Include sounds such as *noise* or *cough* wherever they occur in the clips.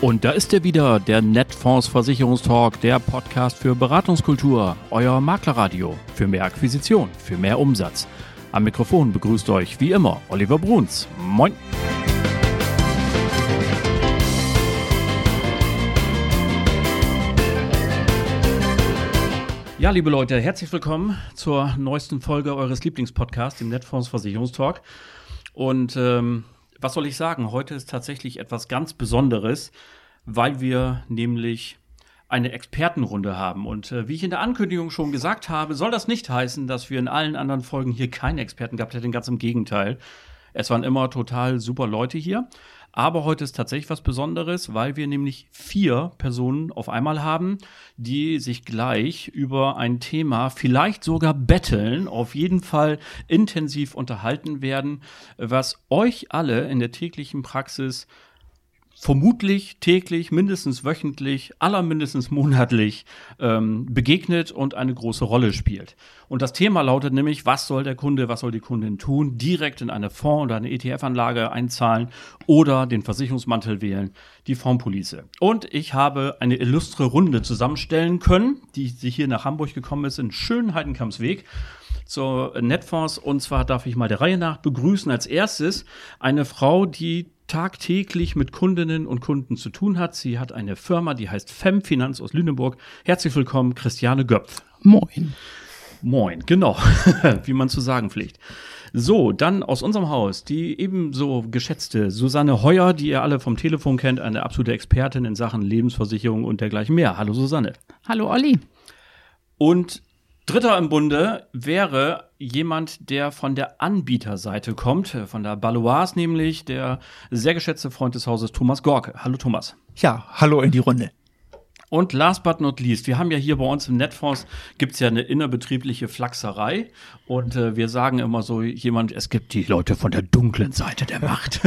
Und da ist er wieder, der Netfonds Versicherungstalk, der Podcast für Beratungskultur, euer Maklerradio für mehr Akquisition, für mehr Umsatz. Am Mikrofon begrüßt euch wie immer Oliver Bruns. Moin! Ja, liebe Leute, herzlich willkommen zur neuesten Folge eures Lieblingspodcasts, dem Netfonds Versicherungstalk. Und ähm, was soll ich sagen? Heute ist tatsächlich etwas ganz Besonderes, weil wir nämlich eine Expertenrunde haben. Und äh, wie ich in der Ankündigung schon gesagt habe, soll das nicht heißen, dass wir in allen anderen Folgen hier keine Experten gehabt hätten. Ganz im Gegenteil. Es waren immer total super Leute hier. Aber heute ist tatsächlich was Besonderes, weil wir nämlich vier Personen auf einmal haben, die sich gleich über ein Thema vielleicht sogar betteln, auf jeden Fall intensiv unterhalten werden, was euch alle in der täglichen Praxis vermutlich täglich, mindestens wöchentlich, allermindestens monatlich ähm, begegnet und eine große Rolle spielt. Und das Thema lautet nämlich, was soll der Kunde, was soll die Kundin tun? Direkt in eine Fonds- oder eine ETF-Anlage einzahlen oder den Versicherungsmantel wählen, die Fondspolice. Und ich habe eine illustre Runde zusammenstellen können, die, die hier nach Hamburg gekommen ist, in schönen Heidenkampsweg zur Netfonds. Und zwar darf ich mal der Reihe nach begrüßen als erstes eine Frau, die tagtäglich mit Kundinnen und Kunden zu tun hat. Sie hat eine Firma, die heißt Fem Finanz aus Lüneburg. Herzlich willkommen, Christiane Göpf. Moin. Moin, genau, *laughs* wie man zu sagen pflegt. So, dann aus unserem Haus die ebenso geschätzte Susanne Heuer, die ihr alle vom Telefon kennt, eine absolute Expertin in Sachen Lebensversicherung und dergleichen mehr. Hallo Susanne. Hallo Olli. Und Dritter im Bunde wäre jemand, der von der Anbieterseite kommt, von der Baloise nämlich, der sehr geschätzte Freund des Hauses Thomas Gorke. Hallo Thomas. Ja, hallo in die Runde. Und last but not least, wir haben ja hier bei uns im Netfonds gibt's ja eine innerbetriebliche Flachserei. Und äh, wir sagen immer so jemand, es gibt die Leute von der dunklen Seite der Macht.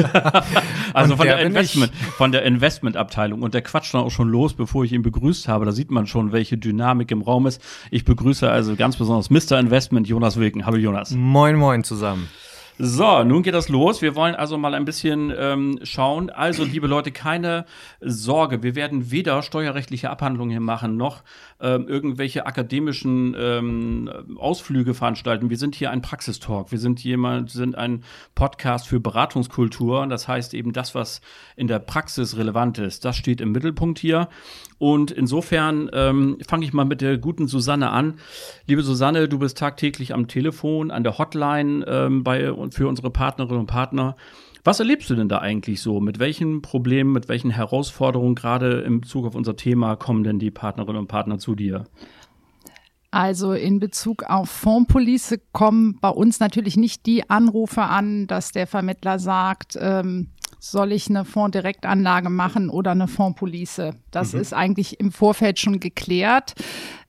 *laughs* also von der Investment, von der Investmentabteilung. Und der quatscht dann auch schon los, bevor ich ihn begrüßt habe. Da sieht man schon, welche Dynamik im Raum ist. Ich begrüße also ganz besonders Mr. Investment, Jonas Wilken. Hallo Jonas. Moin, moin zusammen. So, nun geht das los. Wir wollen also mal ein bisschen ähm, schauen. Also, liebe Leute, keine Sorge. Wir werden weder steuerrechtliche Abhandlungen hier machen, noch ähm, irgendwelche akademischen ähm, Ausflüge veranstalten. Wir sind hier ein Praxistalk. Wir sind jemand, sind ein Podcast für Beratungskultur. Das heißt eben das, was in der Praxis relevant ist, das steht im Mittelpunkt hier. Und insofern ähm, fange ich mal mit der guten Susanne an. Liebe Susanne, du bist tagtäglich am Telefon, an der Hotline ähm, bei und für unsere Partnerinnen und Partner. Was erlebst du denn da eigentlich so? Mit welchen Problemen, mit welchen Herausforderungen gerade im Bezug auf unser Thema kommen denn die Partnerinnen und Partner zu dir? Also in Bezug auf Fondspolice kommen bei uns natürlich nicht die Anrufe an, dass der Vermittler sagt, ähm, soll ich eine Fondsdirektanlage machen oder eine Fondspolice. Das mhm. ist eigentlich im Vorfeld schon geklärt.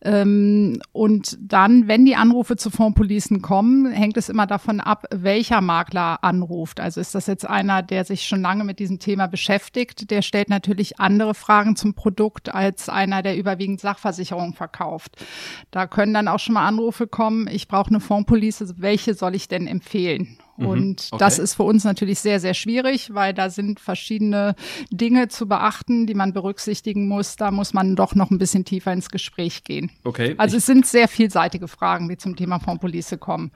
Ähm, und dann, wenn die Anrufe zu Fondspolicen kommen, hängt es immer davon ab, welcher Makler anruft. Also ist das jetzt einer, der sich schon lange mit diesem Thema beschäftigt, der stellt natürlich andere Fragen zum Produkt als einer, der überwiegend Sachversicherungen verkauft. Da können dann auch schon mal Anrufe kommen, ich brauche eine Fondspolice, welche soll ich denn empfehlen? Mhm, und okay. das ist für uns natürlich sehr, sehr schwierig, weil da sind verschiedene Dinge zu beachten, die man berücksichtigen muss. Da muss man doch noch ein bisschen tiefer ins Gespräch gehen. Okay. Also es sind sehr vielseitige Fragen, die zum Thema Fondpolice kommen.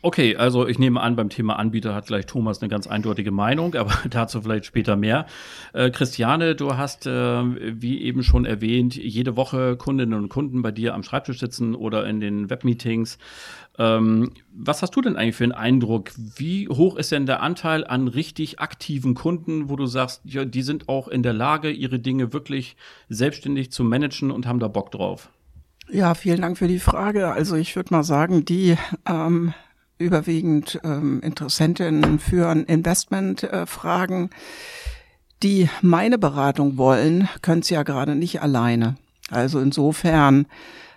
Okay, also ich nehme an, beim Thema Anbieter hat gleich Thomas eine ganz eindeutige Meinung, aber *laughs* dazu vielleicht später mehr. Äh, Christiane, du hast, äh, wie eben schon erwähnt, jede Woche Kundinnen und Kunden bei dir am Schreibtisch sitzen oder in den Webmeetings. Ähm, was hast du denn eigentlich für einen Eindruck? Wie hoch ist denn der Anteil an richtig aktiven Kunden, wo du sagst, ja, die sind auch in der Lage, ihre Dinge wirklich selbstständig zu managen und haben da Bock drauf? Ja, vielen Dank für die Frage. Also ich würde mal sagen, die ähm, überwiegend ähm, Interessentinnen führen Investmentfragen, äh, die meine Beratung wollen, können sie ja gerade nicht alleine. Also insofern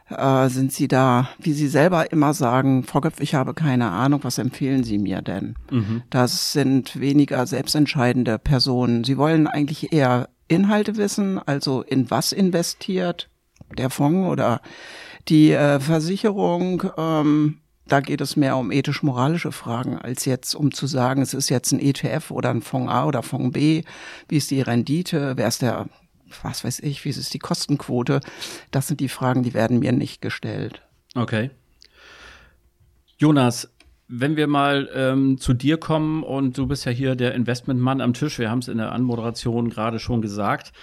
äh, sind Sie da, wie Sie selber immer sagen, Frau Göpf, ich habe keine Ahnung, was empfehlen Sie mir denn? Mhm. Das sind weniger selbstentscheidende Personen. Sie wollen eigentlich eher Inhalte wissen, also in was investiert der Fonds oder die äh, Versicherung. Ähm, da geht es mehr um ethisch-moralische Fragen, als jetzt um zu sagen, es ist jetzt ein ETF oder ein Fonds A oder Fonds B, wie ist die Rendite, wer ist der was weiß ich, wie ist die Kostenquote? Das sind die Fragen, die werden mir nicht gestellt. Okay. Jonas, wenn wir mal ähm, zu dir kommen und du bist ja hier der Investmentmann am Tisch, wir haben es in der Anmoderation gerade schon gesagt.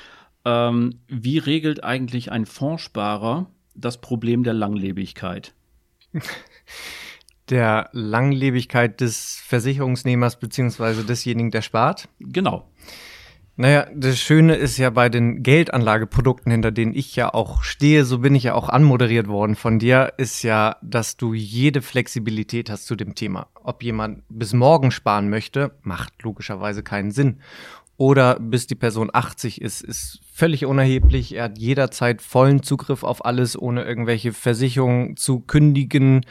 Ähm, wie regelt eigentlich ein Fondssparer das Problem der Langlebigkeit? *laughs* Der Langlebigkeit des Versicherungsnehmers beziehungsweise desjenigen, der spart? Genau. Naja, das Schöne ist ja bei den Geldanlageprodukten, hinter denen ich ja auch stehe, so bin ich ja auch anmoderiert worden von dir, ist ja, dass du jede Flexibilität hast zu dem Thema. Ob jemand bis morgen sparen möchte, macht logischerweise keinen Sinn. Oder bis die Person 80 ist, ist völlig unerheblich. Er hat jederzeit vollen Zugriff auf alles, ohne irgendwelche Versicherungen zu kündigen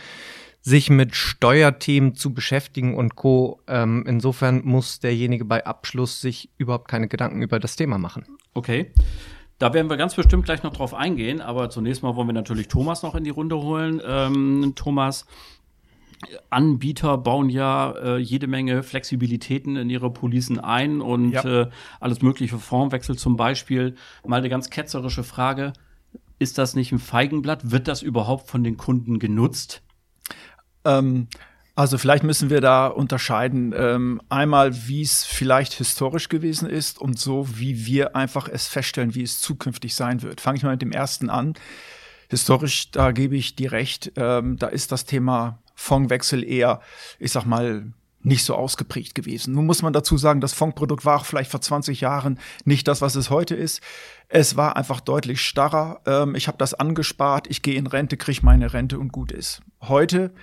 sich mit Steuerthemen zu beschäftigen und Co. Ähm, insofern muss derjenige bei Abschluss sich überhaupt keine Gedanken über das Thema machen. Okay. Da werden wir ganz bestimmt gleich noch drauf eingehen, aber zunächst mal wollen wir natürlich Thomas noch in die Runde holen. Ähm, Thomas, Anbieter bauen ja äh, jede Menge Flexibilitäten in ihre Policen ein und ja. äh, alles mögliche Formwechsel zum Beispiel. Mal eine ganz ketzerische Frage. Ist das nicht ein Feigenblatt? Wird das überhaupt von den Kunden genutzt? Ähm, also vielleicht müssen wir da unterscheiden. Ähm, einmal, wie es vielleicht historisch gewesen ist und so, wie wir einfach es feststellen, wie es zukünftig sein wird. Fange ich mal mit dem ersten an. Historisch, da gebe ich dir recht, ähm, da ist das Thema Fondswechsel eher, ich sag mal, nicht so ausgeprägt gewesen. Nun muss man dazu sagen, das Fondsprodukt war auch vielleicht vor 20 Jahren nicht das, was es heute ist. Es war einfach deutlich starrer. Ähm, ich habe das angespart, ich gehe in Rente, kriege meine Rente und gut ist. Heute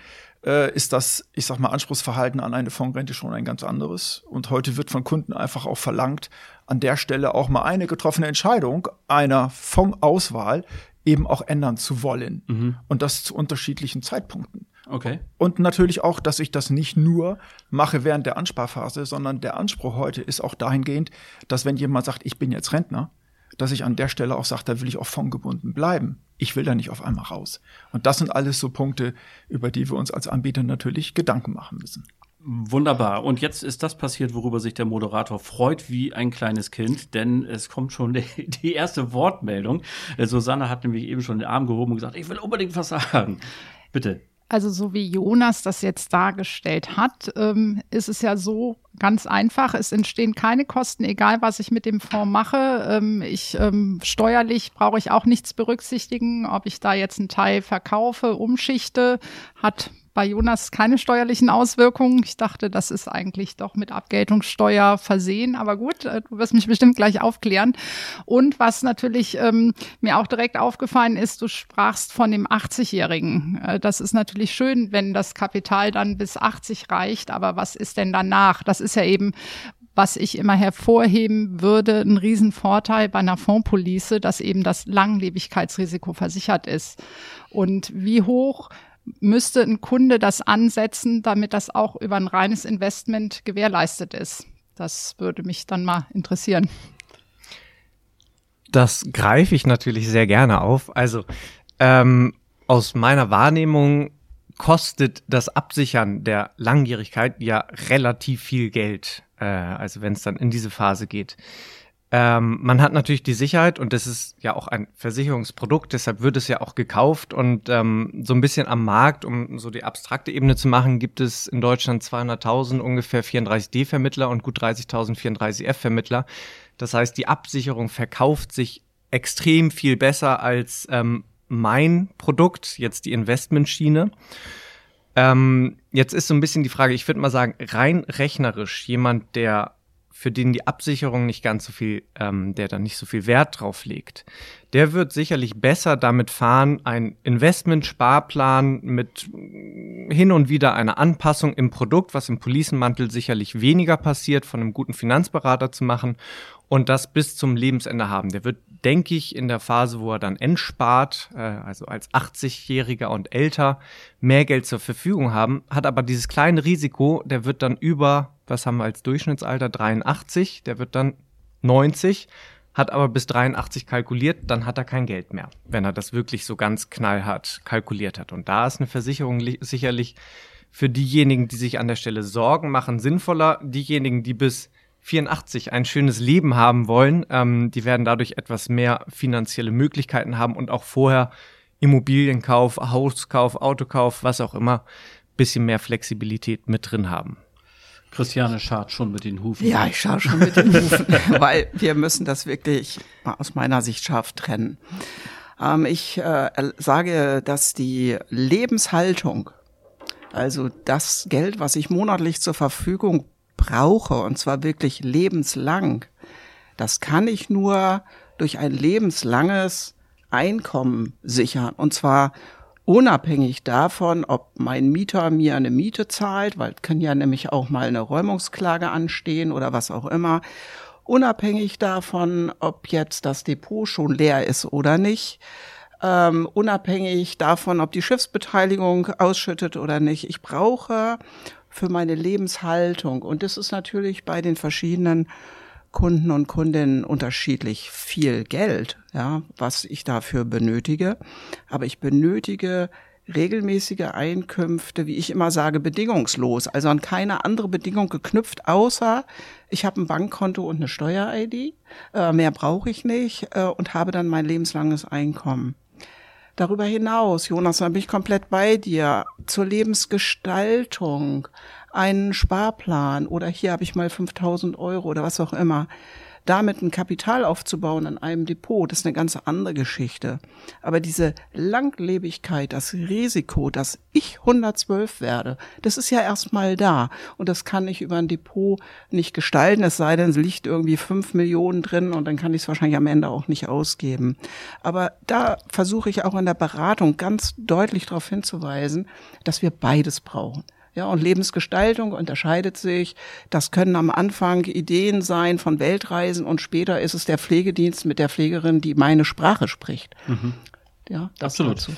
äh, ist das, ich sag mal, Anspruchsverhalten an eine Fondsrente schon ein ganz anderes. Und heute wird von Kunden einfach auch verlangt, an der Stelle auch mal eine getroffene Entscheidung einer Fondsauswahl eben auch ändern zu wollen. Mhm. Und das zu unterschiedlichen Zeitpunkten. Okay. Und natürlich auch, dass ich das nicht nur mache während der Ansparphase, sondern der Anspruch heute ist auch dahingehend, dass wenn jemand sagt, ich bin jetzt Rentner, dass ich an der Stelle auch sage, da will ich auch fondgebunden bleiben ich will da nicht auf einmal raus. Und das sind alles so Punkte, über die wir uns als Anbieter natürlich Gedanken machen müssen. Wunderbar. Und jetzt ist das passiert, worüber sich der Moderator freut wie ein kleines Kind, denn es kommt schon die, die erste Wortmeldung. Äh, Susanne hat nämlich eben schon den Arm gehoben und gesagt, ich will unbedingt was sagen. Bitte. Also so wie Jonas das jetzt dargestellt hat, ähm, ist es ja so ganz einfach. Es entstehen keine Kosten, egal was ich mit dem Fonds mache. Ähm, ich ähm, steuerlich brauche ich auch nichts berücksichtigen, ob ich da jetzt einen Teil verkaufe, umschichte, hat bei Jonas keine steuerlichen Auswirkungen. Ich dachte, das ist eigentlich doch mit Abgeltungssteuer versehen. Aber gut, äh, du wirst mich bestimmt gleich aufklären. Und was natürlich ähm, mir auch direkt aufgefallen ist, du sprachst von dem 80-Jährigen. Äh, das ist natürlich schön, wenn das Kapital dann bis 80 reicht. Aber was ist denn danach? Das ist ja eben was ich immer hervorheben würde, ein Riesenvorteil bei einer Fondspolice, dass eben das Langlebigkeitsrisiko versichert ist. Und wie hoch müsste ein Kunde das ansetzen, damit das auch über ein reines Investment gewährleistet ist? Das würde mich dann mal interessieren. Das greife ich natürlich sehr gerne auf. Also ähm, aus meiner Wahrnehmung kostet das Absichern der Langjährigkeit ja relativ viel Geld, äh, also wenn es dann in diese Phase geht. Ähm, man hat natürlich die Sicherheit und das ist ja auch ein Versicherungsprodukt, deshalb wird es ja auch gekauft und ähm, so ein bisschen am Markt, um so die abstrakte Ebene zu machen, gibt es in Deutschland 200.000 ungefähr 34D-Vermittler und gut 30.000 34F-Vermittler. Das heißt, die Absicherung verkauft sich extrem viel besser als ähm, mein Produkt, jetzt die Investmentschiene. Ähm, jetzt ist so ein bisschen die Frage, ich würde mal sagen, rein rechnerisch, jemand, der für den die Absicherung nicht ganz so viel, ähm, der da nicht so viel Wert drauf legt, der wird sicherlich besser damit fahren, ein Investmentsparplan mit hin und wieder einer Anpassung im Produkt, was im Policenmantel sicherlich weniger passiert, von einem guten Finanzberater zu machen und das bis zum Lebensende haben. Der wird, denke ich, in der Phase, wo er dann entspart, äh, also als 80-Jähriger und älter, mehr Geld zur Verfügung haben, hat aber dieses kleine Risiko, der wird dann über was haben wir als Durchschnittsalter? 83, der wird dann 90, hat aber bis 83 kalkuliert, dann hat er kein Geld mehr, wenn er das wirklich so ganz knallhart kalkuliert hat. Und da ist eine Versicherung sicherlich für diejenigen, die sich an der Stelle Sorgen machen, sinnvoller. Diejenigen, die bis 84 ein schönes Leben haben wollen, ähm, die werden dadurch etwas mehr finanzielle Möglichkeiten haben und auch vorher Immobilienkauf, Hauskauf, Autokauf, was auch immer, bisschen mehr Flexibilität mit drin haben. Christiane schart schon mit den Hufen. Ja, ich schaue schon mit den Hufen, *laughs* weil wir müssen das wirklich aus meiner Sicht scharf trennen. Ähm, ich äh, sage, dass die Lebenshaltung, also das Geld, was ich monatlich zur Verfügung brauche, und zwar wirklich lebenslang, das kann ich nur durch ein lebenslanges Einkommen sichern. Und zwar unabhängig davon, ob mein Mieter mir eine Miete zahlt, weil kann ja nämlich auch mal eine Räumungsklage anstehen oder was auch immer, unabhängig davon, ob jetzt das Depot schon leer ist oder nicht, ähm, unabhängig davon, ob die Schiffsbeteiligung ausschüttet oder nicht. Ich brauche für meine Lebenshaltung, und das ist natürlich bei den verschiedenen Kunden und Kundinnen unterschiedlich viel Geld, ja, was ich dafür benötige. Aber ich benötige regelmäßige Einkünfte, wie ich immer sage, bedingungslos, also an keine andere Bedingung geknüpft, außer ich habe ein Bankkonto und eine Steuer-ID, äh, mehr brauche ich nicht äh, und habe dann mein lebenslanges Einkommen. Darüber hinaus, Jonas, da bin ich komplett bei dir, zur Lebensgestaltung, einen Sparplan oder hier habe ich mal 5000 Euro oder was auch immer. Damit ein Kapital aufzubauen an einem Depot, das ist eine ganz andere Geschichte. Aber diese Langlebigkeit, das Risiko, dass ich 112 werde, das ist ja erstmal da. Und das kann ich über ein Depot nicht gestalten, es sei denn, es liegt irgendwie fünf Millionen drin und dann kann ich es wahrscheinlich am Ende auch nicht ausgeben. Aber da versuche ich auch in der Beratung ganz deutlich darauf hinzuweisen, dass wir beides brauchen. Ja, und Lebensgestaltung unterscheidet sich. Das können am Anfang Ideen sein von Weltreisen und später ist es der Pflegedienst mit der Pflegerin, die meine Sprache spricht. Mhm. Ja, absolut. Dazu.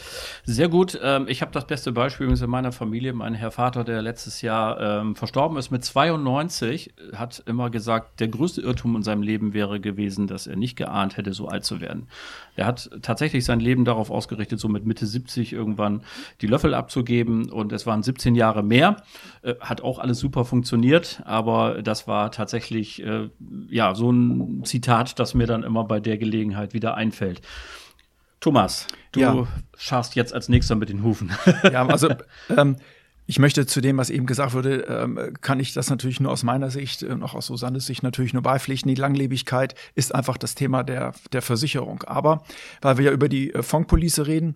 Sehr gut. Ähm, ich habe das beste Beispiel übrigens in meiner Familie. Mein Herr Vater, der letztes Jahr ähm, verstorben ist mit 92, hat immer gesagt, der größte Irrtum in seinem Leben wäre gewesen, dass er nicht geahnt hätte, so alt zu werden. Er hat tatsächlich sein Leben darauf ausgerichtet, so mit Mitte 70 irgendwann die Löffel abzugeben. Und es waren 17 Jahre mehr. Äh, hat auch alles super funktioniert, aber das war tatsächlich äh, ja so ein Zitat, das mir dann immer bei der Gelegenheit wieder einfällt. Thomas, du ja. scharst jetzt als nächster mit den Hufen. *laughs* ja, also *laughs* ähm, ich möchte zu dem, was eben gesagt wurde, ähm, kann ich das natürlich nur aus meiner Sicht, äh, noch aus Susannes Sicht natürlich nur beipflichten. Die Langlebigkeit ist einfach das Thema der, der Versicherung. Aber weil wir ja über die äh, Fondpolice reden,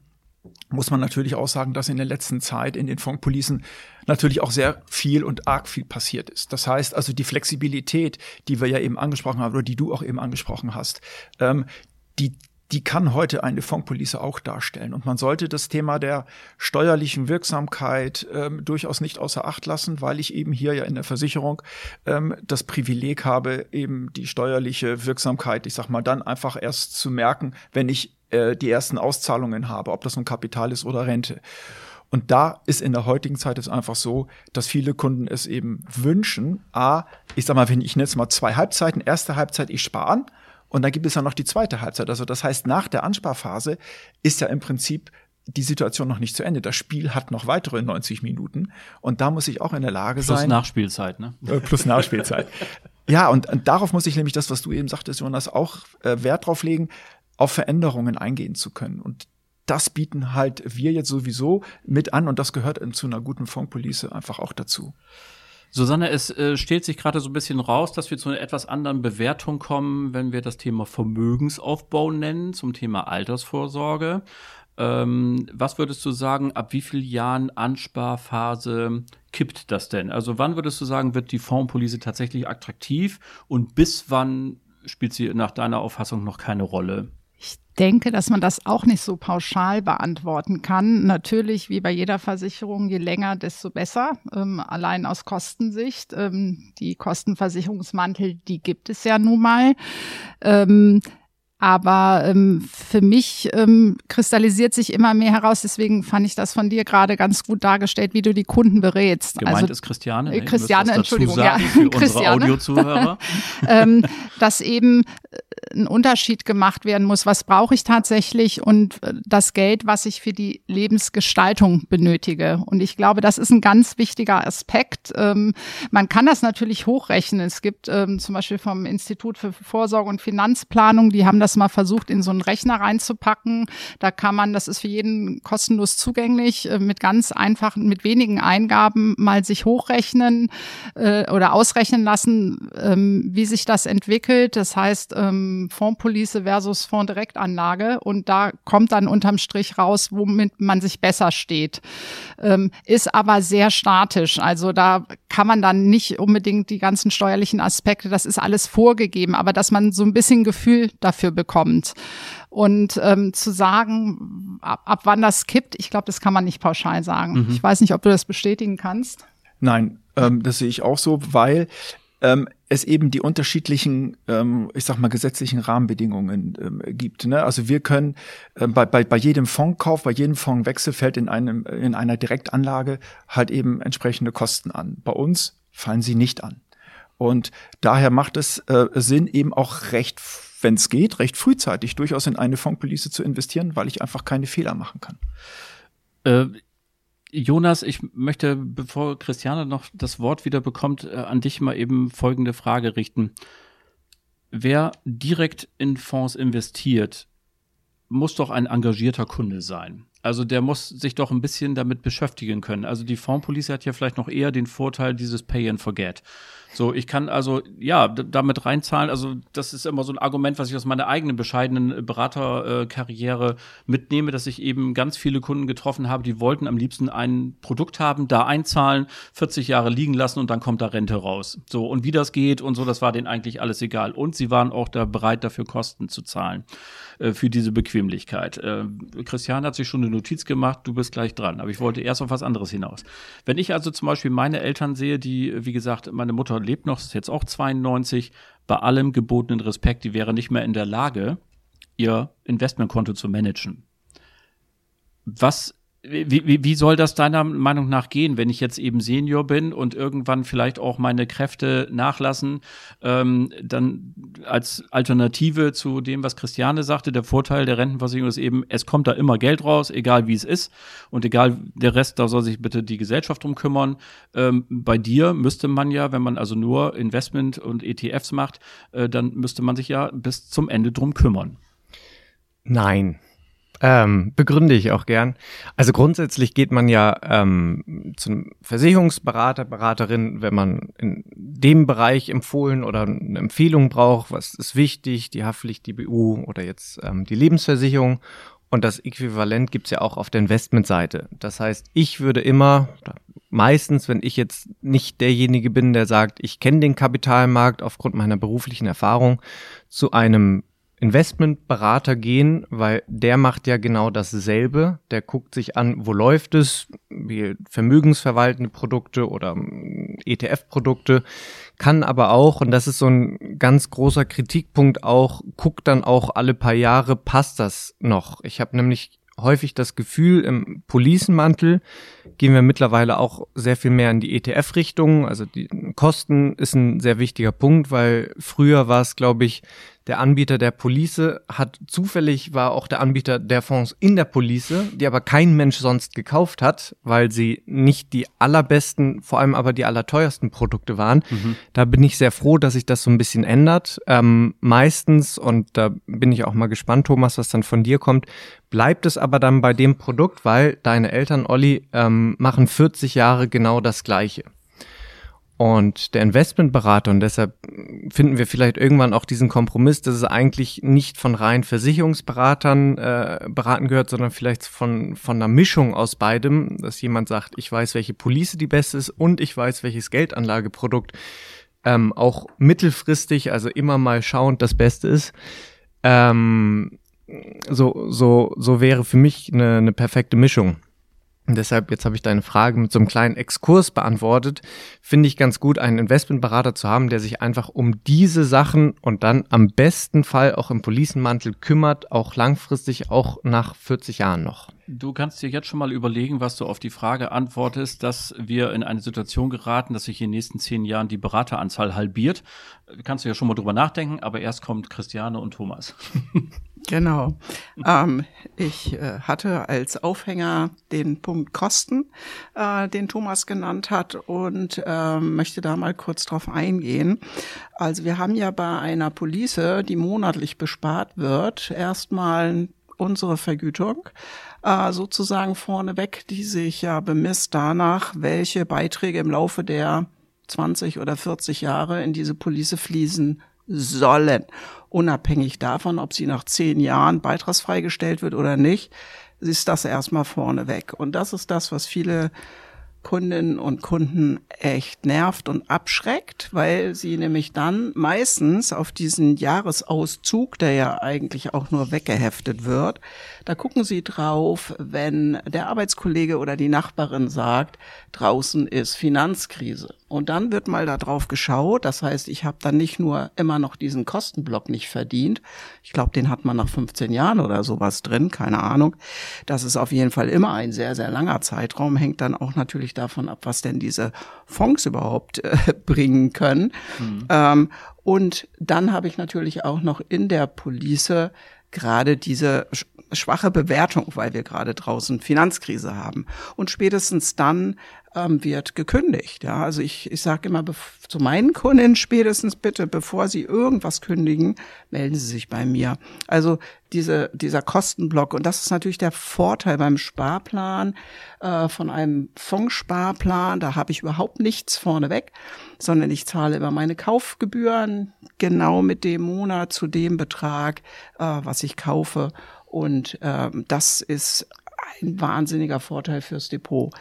muss man natürlich auch sagen, dass in der letzten Zeit in den Fondpolicen natürlich auch sehr viel und arg viel passiert ist. Das heißt also die Flexibilität, die wir ja eben angesprochen haben oder die du auch eben angesprochen hast, ähm, die die kann heute eine Fondspolice auch darstellen. Und man sollte das Thema der steuerlichen Wirksamkeit ähm, durchaus nicht außer Acht lassen, weil ich eben hier ja in der Versicherung ähm, das Privileg habe, eben die steuerliche Wirksamkeit, ich sag mal, dann einfach erst zu merken, wenn ich äh, die ersten Auszahlungen habe, ob das nun Kapital ist oder Rente. Und da ist in der heutigen Zeit es einfach so, dass viele Kunden es eben wünschen. A, ich sag mal, wenn ich jetzt mal zwei Halbzeiten, erste Halbzeit, ich spare an, und dann gibt es ja noch die zweite Halbzeit. Also das heißt, nach der Ansparphase ist ja im Prinzip die Situation noch nicht zu Ende. Das Spiel hat noch weitere 90 Minuten und da muss ich auch in der Lage sein. Plus Nachspielzeit, ne? Äh, plus Nachspielzeit. *laughs* ja, und, und, darauf muss ich nämlich das, was du eben sagtest, Jonas, auch äh, Wert drauf legen, auf Veränderungen eingehen zu können. Und das bieten halt wir jetzt sowieso mit an und das gehört zu einer guten Fondpolice einfach auch dazu. Susanne, es äh, stellt sich gerade so ein bisschen raus, dass wir zu einer etwas anderen Bewertung kommen, wenn wir das Thema Vermögensaufbau nennen, zum Thema Altersvorsorge. Ähm, was würdest du sagen, ab wie vielen Jahren Ansparphase kippt das denn? Also wann würdest du sagen, wird die Fondspolice tatsächlich attraktiv und bis wann spielt sie nach deiner Auffassung noch keine Rolle? Denke, dass man das auch nicht so pauschal beantworten kann. Natürlich, wie bei jeder Versicherung, je länger, desto besser. Ähm, allein aus Kostensicht. Ähm, die Kostenversicherungsmantel, die gibt es ja nun mal. Ähm, Aber ähm, für mich ähm, kristallisiert sich immer mehr heraus. Deswegen fand ich das von dir gerade ganz gut dargestellt, wie du die Kunden berätst. Gemeint also, ist Christiane. Ne? Christiane, Entschuldigung, ja. Für Christiane. Audiozuhörer. *laughs* ähm, dass eben äh, ein Unterschied gemacht werden muss. Was brauche ich tatsächlich und äh, das Geld, was ich für die Lebensgestaltung benötige. Und ich glaube, das ist ein ganz wichtiger Aspekt. Ähm, man kann das natürlich hochrechnen. Es gibt ähm, zum Beispiel vom Institut für Vorsorge und Finanzplanung, die haben das das mal versucht, in so einen Rechner reinzupacken. Da kann man, das ist für jeden kostenlos zugänglich, äh, mit ganz einfachen, mit wenigen Eingaben mal sich hochrechnen äh, oder ausrechnen lassen, ähm, wie sich das entwickelt. Das heißt, ähm, Fondspolice versus Fondsdirektanlage. Und da kommt dann unterm Strich raus, womit man sich besser steht. Ähm, ist aber sehr statisch. Also da kann man dann nicht unbedingt die ganzen steuerlichen Aspekte, das ist alles vorgegeben, aber dass man so ein bisschen Gefühl dafür bekommt. Und ähm, zu sagen, ab, ab wann das kippt, ich glaube, das kann man nicht pauschal sagen. Mhm. Ich weiß nicht, ob du das bestätigen kannst. Nein, ähm, das sehe ich auch so, weil ähm, es eben die unterschiedlichen, ähm, ich sag mal, gesetzlichen Rahmenbedingungen ähm, gibt. Ne? Also wir können äh, bei, bei, bei jedem Fondkauf, bei jedem Fondswechsel fällt in einem in einer Direktanlage halt eben entsprechende Kosten an. Bei uns fallen sie nicht an. Und daher macht es äh, Sinn, eben auch recht wenn es geht, recht frühzeitig durchaus in eine Fondspolice zu investieren, weil ich einfach keine Fehler machen kann. Äh, Jonas, ich möchte, bevor Christiane noch das Wort wieder bekommt, äh, an dich mal eben folgende Frage richten. Wer direkt in Fonds investiert, muss doch ein engagierter Kunde sein. Also der muss sich doch ein bisschen damit beschäftigen können. Also die Fondspolice hat ja vielleicht noch eher den Vorteil dieses Pay and Forget. So, ich kann also, ja, damit reinzahlen. Also, das ist immer so ein Argument, was ich aus meiner eigenen bescheidenen Beraterkarriere mitnehme, dass ich eben ganz viele Kunden getroffen habe, die wollten am liebsten ein Produkt haben, da einzahlen, 40 Jahre liegen lassen und dann kommt da Rente raus. So, und wie das geht und so, das war denen eigentlich alles egal. Und sie waren auch da bereit, dafür Kosten zu zahlen äh, für diese Bequemlichkeit. Äh, Christian hat sich schon eine Notiz gemacht, du bist gleich dran. Aber ich wollte erst auf was anderes hinaus. Wenn ich also zum Beispiel meine Eltern sehe, die, wie gesagt, meine Mutter lebt noch, ist jetzt auch 92, bei allem gebotenen Respekt, die wäre nicht mehr in der Lage, ihr Investmentkonto zu managen. Was wie, wie, soll das deiner Meinung nach gehen, wenn ich jetzt eben Senior bin und irgendwann vielleicht auch meine Kräfte nachlassen? Ähm, dann als Alternative zu dem, was Christiane sagte, der Vorteil der Rentenversicherung ist eben, es kommt da immer Geld raus, egal wie es ist. Und egal, der Rest, da soll sich bitte die Gesellschaft drum kümmern. Ähm, bei dir müsste man ja, wenn man also nur Investment und ETFs macht, äh, dann müsste man sich ja bis zum Ende drum kümmern. Nein. Ähm, begründe ich auch gern. Also grundsätzlich geht man ja ähm, zum Versicherungsberater, Beraterin, wenn man in dem Bereich empfohlen oder eine Empfehlung braucht, was ist wichtig, die Haftpflicht, die BU oder jetzt ähm, die Lebensversicherung. Und das Äquivalent gibt's ja auch auf der Investmentseite. Das heißt, ich würde immer, meistens, wenn ich jetzt nicht derjenige bin, der sagt, ich kenne den Kapitalmarkt aufgrund meiner beruflichen Erfahrung, zu einem Investmentberater gehen, weil der macht ja genau dasselbe. Der guckt sich an, wo läuft es, wie vermögensverwaltende Produkte oder ähm, ETF-Produkte, kann aber auch, und das ist so ein ganz großer Kritikpunkt auch, guckt dann auch alle paar Jahre, passt das noch. Ich habe nämlich häufig das Gefühl, im Policenmantel gehen wir mittlerweile auch sehr viel mehr in die ETF-Richtung. Also die Kosten ist ein sehr wichtiger Punkt, weil früher war es, glaube ich, der Anbieter der Police hat zufällig war auch der Anbieter der Fonds in der Police, die aber kein Mensch sonst gekauft hat, weil sie nicht die allerbesten, vor allem aber die allerteuersten Produkte waren. Mhm. Da bin ich sehr froh, dass sich das so ein bisschen ändert. Ähm, meistens, und da bin ich auch mal gespannt, Thomas, was dann von dir kommt, bleibt es aber dann bei dem Produkt, weil deine Eltern, Olli, ähm, machen 40 Jahre genau das Gleiche. Und der Investmentberater, und deshalb finden wir vielleicht irgendwann auch diesen Kompromiss, dass es eigentlich nicht von rein Versicherungsberatern äh, beraten gehört, sondern vielleicht von, von einer Mischung aus beidem, dass jemand sagt, ich weiß, welche Police die beste ist und ich weiß, welches Geldanlageprodukt ähm, auch mittelfristig, also immer mal schauend das Beste ist. Ähm, so, so, so wäre für mich eine, eine perfekte Mischung. Und deshalb, jetzt habe ich deine Frage mit so einem kleinen Exkurs beantwortet. Finde ich ganz gut, einen Investmentberater zu haben, der sich einfach um diese Sachen und dann am besten Fall auch im Policenmantel kümmert, auch langfristig, auch nach 40 Jahren noch. Du kannst dir jetzt schon mal überlegen, was du auf die Frage antwortest, dass wir in eine Situation geraten, dass sich in den nächsten zehn Jahren die Berateranzahl halbiert. Kannst du ja schon mal drüber nachdenken, aber erst kommt Christiane und Thomas. *laughs* Genau. ähm, ich äh, hatte als Aufhänger den Punkt Kosten, äh, den Thomas genannt hat und äh, möchte da mal kurz drauf eingehen. Also wir haben ja bei einer Police, die monatlich bespart wird, erstmal unsere Vergütung äh, sozusagen vorneweg, die sich ja bemisst danach, welche Beiträge im Laufe der 20 oder 40 Jahre in diese Police fließen sollen. Unabhängig davon, ob sie nach zehn Jahren beitragsfrei gestellt wird oder nicht, ist das erstmal vorneweg. Und das ist das, was viele Kundinnen und Kunden echt nervt und abschreckt, weil sie nämlich dann meistens auf diesen Jahresauszug, der ja eigentlich auch nur weggeheftet wird, da gucken sie drauf, wenn der Arbeitskollege oder die Nachbarin sagt, draußen ist Finanzkrise. Und dann wird mal da drauf geschaut. Das heißt, ich habe dann nicht nur immer noch diesen Kostenblock nicht verdient. Ich glaube, den hat man nach 15 Jahren oder sowas drin, keine Ahnung. Das ist auf jeden Fall immer ein sehr, sehr langer Zeitraum. Hängt dann auch natürlich davon ab, was denn diese Fonds überhaupt äh, *laughs* bringen können. Mhm. Ähm, und dann habe ich natürlich auch noch in der Police gerade diese schwache Bewertung, weil wir gerade draußen Finanzkrise haben. Und spätestens dann ähm, wird gekündigt. Ja, also ich, ich sage immer zu meinen Kunden spätestens bitte, bevor sie irgendwas kündigen, melden sie sich bei mir. Also diese, dieser Kostenblock und das ist natürlich der Vorteil beim Sparplan äh, von einem Fondssparplan. Da habe ich überhaupt nichts vorneweg, sondern ich zahle immer meine Kaufgebühren genau mit dem Monat zu dem Betrag, äh, was ich kaufe. Und ähm, das ist ein wahnsinniger Vorteil fürs Depot,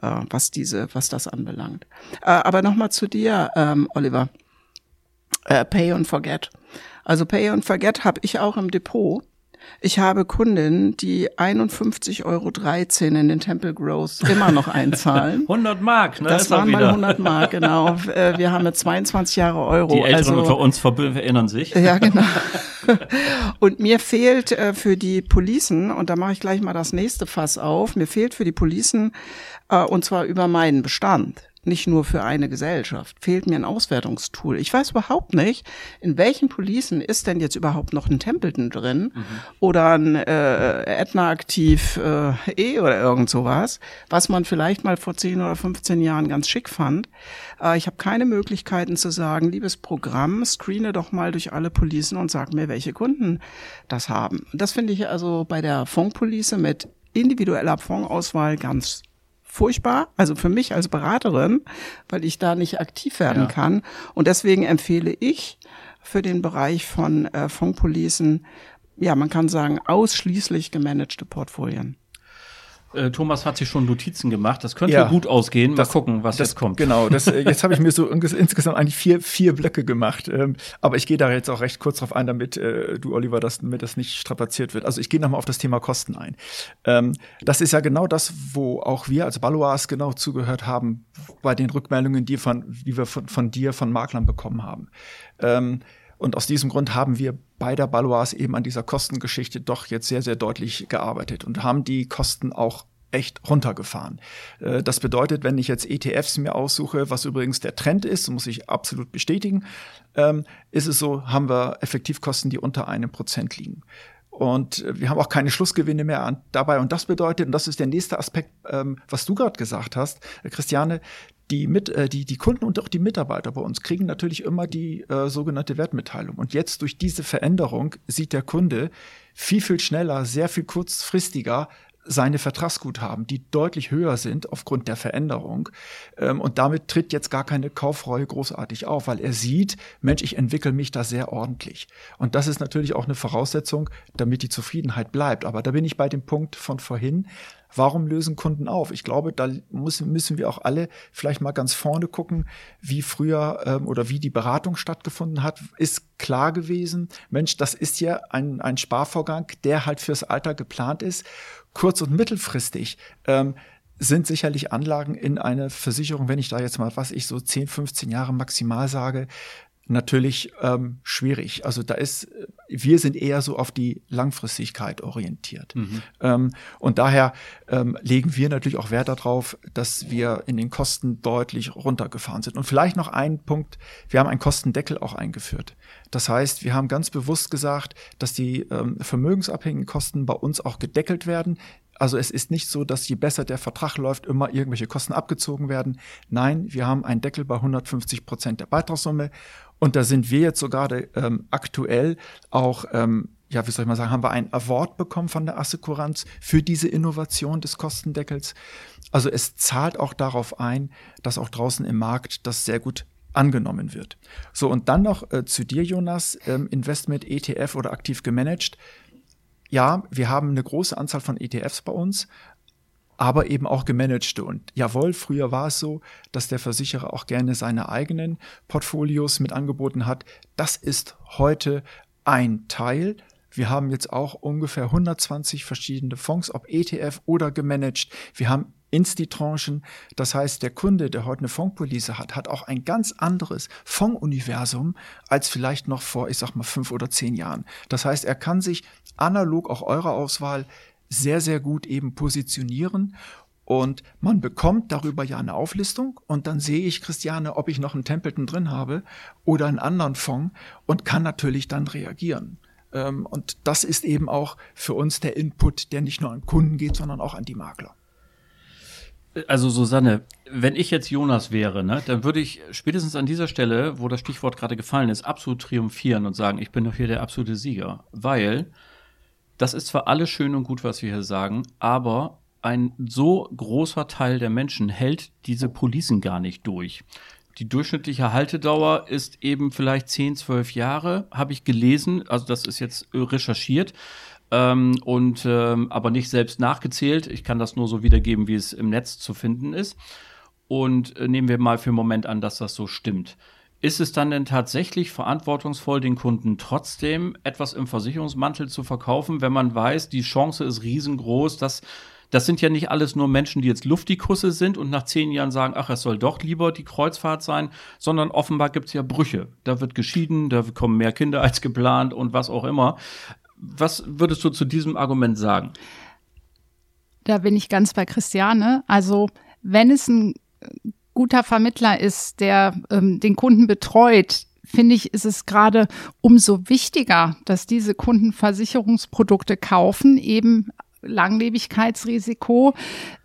äh, was diese, was das anbelangt. Äh, aber nochmal zu dir, ähm, Oliver. Äh, Pay and Forget. Also Pay and Forget habe ich auch im Depot. Ich habe Kundinnen, die 51,13 Euro in den Temple Growth immer noch einzahlen. *laughs* 100 Mark, ne? Das waren mal 100 Mark, genau. *laughs* Äh, wir haben jetzt 22 Jahre Euro. Die Älteren also, unter uns erinnern sich. Ja, *laughs* genau. Und mir fehlt äh, für die Policen, und da mache ich gleich mal das nächste Fass auf, mir fehlt für die Policen, äh, und zwar über meinen Bestand nicht nur für eine Gesellschaft. Fehlt mir ein Auswertungstool. Ich weiß überhaupt nicht, in welchen Policen ist denn jetzt überhaupt noch ein Templeton drin mhm. oder ein äh, Ätna aktiv äh, E oder irgend sowas, was man vielleicht mal vor 10 oder 15 Jahren ganz schick fand. Äh, ich habe keine Möglichkeiten zu sagen, liebes Programm, screene doch mal durch alle Policen und sag mir, welche Kunden das haben. Das finde ich also bei der Fondpolice mit individueller Fondsauswahl ganz furchtbar, also für mich als Beraterin, weil ich da nicht aktiv werden ja. kann. Und deswegen empfehle ich für den Bereich von äh, Fondspolicen, ja, man kann sagen, ausschließlich gemanagte Portfolien. Äh, Thomas hat sich schon Notizen gemacht. Das könnte ja, gut ausgehen. Mal das, gucken, was das, jetzt kommt. Genau, das, äh, jetzt habe ich mir so *laughs* insgesamt eigentlich vier, vier Blöcke gemacht. Ähm, aber ich gehe da jetzt auch recht kurz drauf ein, damit äh, du, Oliver, das, damit das nicht strapaziert wird. Also ich gehe nochmal auf das Thema Kosten ein. Ähm, das ist ja genau das, wo auch wir als Balois genau zugehört haben bei den Rückmeldungen, die, von, die wir von, von dir, von Maklern bekommen haben. Ähm, und aus diesem Grund haben wir bei der Balois eben an dieser Kostengeschichte doch jetzt sehr, sehr deutlich gearbeitet und haben die Kosten auch echt runtergefahren. Äh, das bedeutet, wenn ich jetzt ETFs mir aussuche, was übrigens der Trend ist, muss ich absolut bestätigen, ähm, ist es so, haben wir Effektivkosten, die unter einem Prozent liegen. Und äh, wir haben auch keine Schlussgewinne mehr dabei. Und das bedeutet, und das ist der nächste Aspekt, ähm, was du gerade gesagt hast, Christiane, die, mit, äh, die, die Kunden und auch die Mitarbeiter bei uns kriegen natürlich immer die äh, sogenannte Wertmitteilung. Und jetzt durch diese Veränderung sieht der Kunde viel, viel schneller, sehr viel kurzfristiger seine Vertragsguthaben, die deutlich höher sind aufgrund der Veränderung. Ähm, und damit tritt jetzt gar keine Kaufreue großartig auf, weil er sieht, Mensch, ich entwickle mich da sehr ordentlich. Und das ist natürlich auch eine Voraussetzung, damit die Zufriedenheit bleibt. Aber da bin ich bei dem Punkt von vorhin. Warum lösen Kunden auf? Ich glaube, da müssen, müssen wir auch alle vielleicht mal ganz vorne gucken, wie früher ähm, oder wie die Beratung stattgefunden hat. Ist klar gewesen, Mensch, das ist ja ein, ein Sparvorgang, der halt fürs Alter geplant ist kurz- und mittelfristig ähm, sind sicherlich Anlagen in eine Versicherung, wenn ich da jetzt mal, was ich so 10, 15 Jahre maximal sage, natürlich ähm, schwierig. Also da ist, wir sind eher so auf die Langfristigkeit orientiert. Mhm. Ähm, und daher ähm, legen wir natürlich auch Wert darauf, dass wir in den Kosten deutlich runtergefahren sind. Und vielleicht noch ein Punkt, wir haben einen Kostendeckel auch eingeführt. Das heißt, wir haben ganz bewusst gesagt, dass die ähm, vermögensabhängigen Kosten bei uns auch gedeckelt werden. Also es ist nicht so, dass je besser der Vertrag läuft, immer irgendwelche Kosten abgezogen werden. Nein, wir haben einen Deckel bei 150 Prozent der Beitragssumme und da sind wir jetzt sogar ähm, aktuell auch, ähm, ja, wie soll ich mal sagen, haben wir einen Award bekommen von der Assekuranz für diese Innovation des Kostendeckels. Also es zahlt auch darauf ein, dass auch draußen im Markt das sehr gut angenommen wird. So, und dann noch äh, zu dir, Jonas, ähm, Investment ETF oder aktiv gemanagt. Ja, wir haben eine große Anzahl von ETFs bei uns, aber eben auch gemanagte. Und jawohl, früher war es so, dass der Versicherer auch gerne seine eigenen Portfolios mit angeboten hat. Das ist heute ein Teil. Wir haben jetzt auch ungefähr 120 verschiedene Fonds, ob ETF oder gemanagt. Wir haben Insti-Tranchen. Das heißt, der Kunde, der heute eine Fondspolice hat, hat auch ein ganz anderes Fondsuniversum als vielleicht noch vor, ich sag mal, fünf oder zehn Jahren. Das heißt, er kann sich analog auch eurer Auswahl sehr, sehr gut eben positionieren. Und man bekommt darüber ja eine Auflistung und dann sehe ich, Christiane, ob ich noch einen Templeton drin habe oder einen anderen Fonds und kann natürlich dann reagieren. Ähm, und das ist eben auch für uns der Input, der nicht nur an Kunden geht, sondern auch an die Makler. Also Susanne, wenn ich jetzt Jonas wäre, ne, dann würde ich spätestens an dieser Stelle, wo das Stichwort gerade gefallen ist, absolut triumphieren und sagen, ich bin doch hier der absolute Sieger. Weil das ist zwar alles schön und gut, was wir hier sagen, aber ein so großer Teil der Menschen hält diese Policen gar nicht durch. Die durchschnittliche Haltedauer ist eben vielleicht 10, 12 Jahre, habe ich gelesen. Also das ist jetzt recherchiert ähm, und ähm, aber nicht selbst nachgezählt. Ich kann das nur so wiedergeben, wie es im Netz zu finden ist. Und äh, nehmen wir mal für einen Moment an, dass das so stimmt. Ist es dann denn tatsächlich verantwortungsvoll, den Kunden trotzdem etwas im Versicherungsmantel zu verkaufen, wenn man weiß, die Chance ist riesengroß, dass das sind ja nicht alles nur Menschen, die jetzt Luftikusse sind und nach zehn Jahren sagen, ach, es soll doch lieber die Kreuzfahrt sein, sondern offenbar gibt es ja Brüche. Da wird geschieden, da kommen mehr Kinder als geplant und was auch immer. Was würdest du zu diesem Argument sagen? Da bin ich ganz bei Christiane. Also, wenn es ein guter Vermittler ist, der ähm, den Kunden betreut, finde ich, ist es gerade umso wichtiger, dass diese Kunden Versicherungsprodukte kaufen, eben Langlebigkeitsrisiko.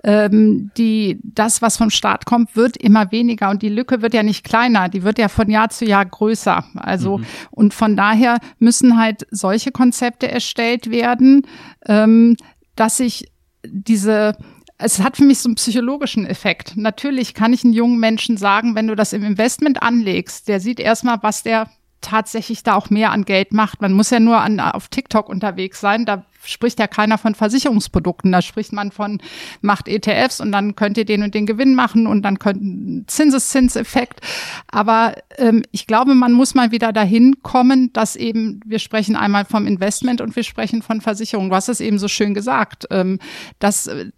Ähm, die, das, was vom Staat kommt, wird immer weniger und die Lücke wird ja nicht kleiner, die wird ja von Jahr zu Jahr größer. Also, mhm. und von daher müssen halt solche Konzepte erstellt werden, ähm, dass sich diese es hat für mich so einen psychologischen Effekt. Natürlich kann ich einen jungen Menschen sagen, wenn du das im Investment anlegst, der sieht erstmal, was der tatsächlich da auch mehr an Geld macht. Man muss ja nur an, auf TikTok unterwegs sein. Da spricht ja keiner von Versicherungsprodukten. Da spricht man von, macht ETFs und dann könnt ihr den und den Gewinn machen und dann könnt Zinseszinseffekt. Aber ähm, ich glaube, man muss mal wieder dahin kommen, dass eben, wir sprechen einmal vom Investment und wir sprechen von Versicherung. Du hast es eben so schön gesagt, ähm, dass äh,